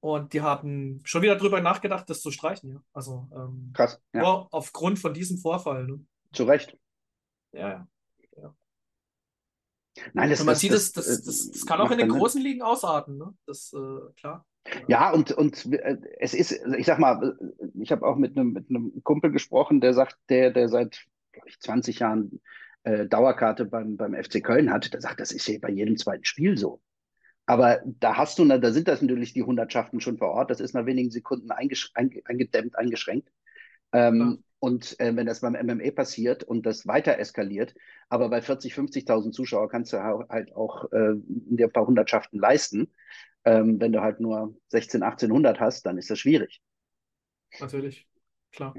Und die haben schon wieder drüber nachgedacht, das zu streichen, ja. Also ähm, Krass. Ja, nur aufgrund von diesem Vorfall. Ne? zu Recht. Ja, ja. Nein, das, Und man das, sieht, das, das, das, äh, das, kann auch in den großen Ligen ausarten, ne? Das, äh, klar. Ja, und, und äh, es ist, ich sag mal, ich habe auch mit einem, mit einem Kumpel gesprochen, der sagt, der, der seit, ich, 20 Jahren äh, Dauerkarte beim, beim FC Köln hat, der sagt, das ist ja bei jedem zweiten Spiel so. Aber da hast du, da sind das natürlich die Hundertschaften schon vor Ort. Das ist nach wenigen Sekunden eingesch einge eingedämmt, eingeschränkt. Ähm, Ja. Und äh, wenn das beim MMA passiert und das weiter eskaliert, aber bei 40, 50.000 Zuschauer kannst du halt auch äh, dir ein paar Hundertschaften leisten. Ähm, wenn du halt nur 16, 1800 hast, dann ist das schwierig. Natürlich. Klar.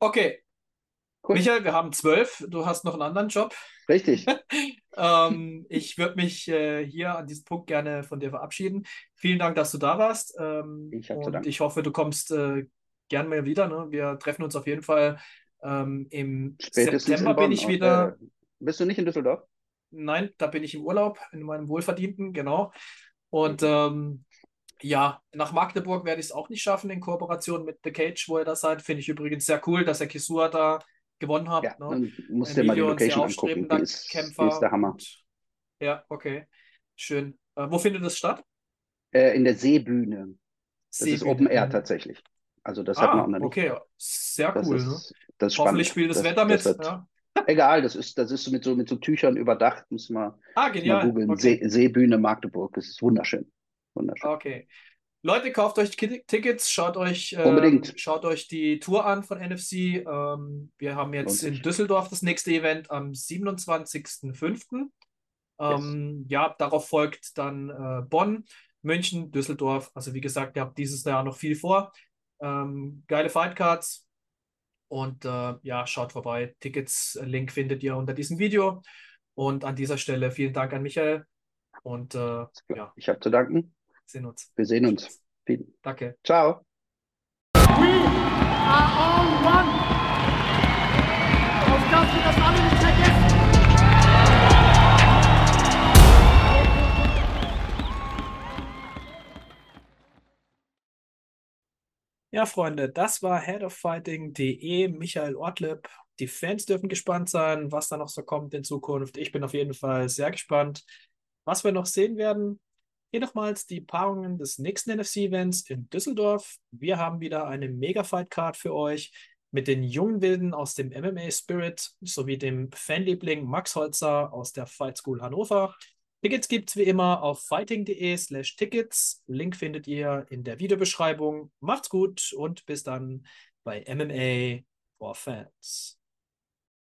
Okay, Cool. Michael, wir haben zwölf. Du hast noch einen anderen Job. Richtig. [LAUGHS] Ähm, ich würde mich äh, hier an diesem Punkt gerne von dir verabschieden. Vielen Dank, dass du da warst. Ähm, Ich und danken. ich hoffe, du kommst äh, gern mal wieder. Ne? Wir treffen uns auf jeden Fall ähm, im Spätestens September Bonn. bin ich wieder. Äh, bist du nicht in Düsseldorf? Nein, da bin ich im Urlaub, in meinem Wohlverdienten, genau. Und ähm, ja, nach Magdeburg werde ich es auch nicht schaffen in Kooperation mit The Cage, wo ihr da seid. Finde ich übrigens sehr cool, dass ihr Kisua da gewonnen habt. Ja, ne? dann musst du dir mal die Location angucken. Die ist, die Kämpfer. ist der Hammer. Und, ja, okay. Schön. Äh, wo findet das statt? Äh, in der Seebühne. Das ist Seebühne. Open Air Mhm. tatsächlich. Also das hat Ah, man auch noch nicht. okay. Sehr Das cool. ist, ne? das ist spannend. Hoffentlich spielt das, Wetter mit. wird- ja. [LAUGHS] Egal, das ist, das ist mit so, mit so Tüchern überdacht. Muss man, Ah, mal genial. googeln. Okay. See, Seebühne Magdeburg. Das ist wunderschön. Wunderschön. Okay. Leute, kauft euch Tickets, schaut euch, Unbedingt. schaut euch die Tour an von NFC. Ähm, wir haben jetzt in. Düsseldorf das nächste Event am 27.05. Ähm, Ja, darauf folgt dann äh, Bonn, München, Düsseldorf. Also wie gesagt, ihr habt dieses Jahr noch viel vor. Ähm, geile Fightcards. Und äh, ja, schaut vorbei. Tickets, äh, Link findet ihr unter diesem Video. Und an dieser Stelle vielen Dank an Michael. Und äh, ja, Ich habe zu danken. Sehen uns. Wir sehen uns. Vielen- Danke. Ciao. are all one. Auf dass wir das alle nicht vergessen. Ja, Freunde, das war headoffighting.de, Michael Ortlieb. Die Fans dürfen gespannt sein, was da noch so kommt in Zukunft. Ich bin auf jeden Fall sehr gespannt, was wir noch sehen werden. Hier nochmals die Paarungen des nächsten NFC-Events in Düsseldorf. Wir haben wieder eine Mega-Fight-Card für euch mit den jungen Wilden aus dem MMA Spirit sowie dem Fanliebling Max Holzer aus der Fight School Hannover. Tickets gibt es wie immer auf fighting.de slash Tickets. Link findet ihr in der Videobeschreibung. Macht's gut und bis dann bei MMA for Fans.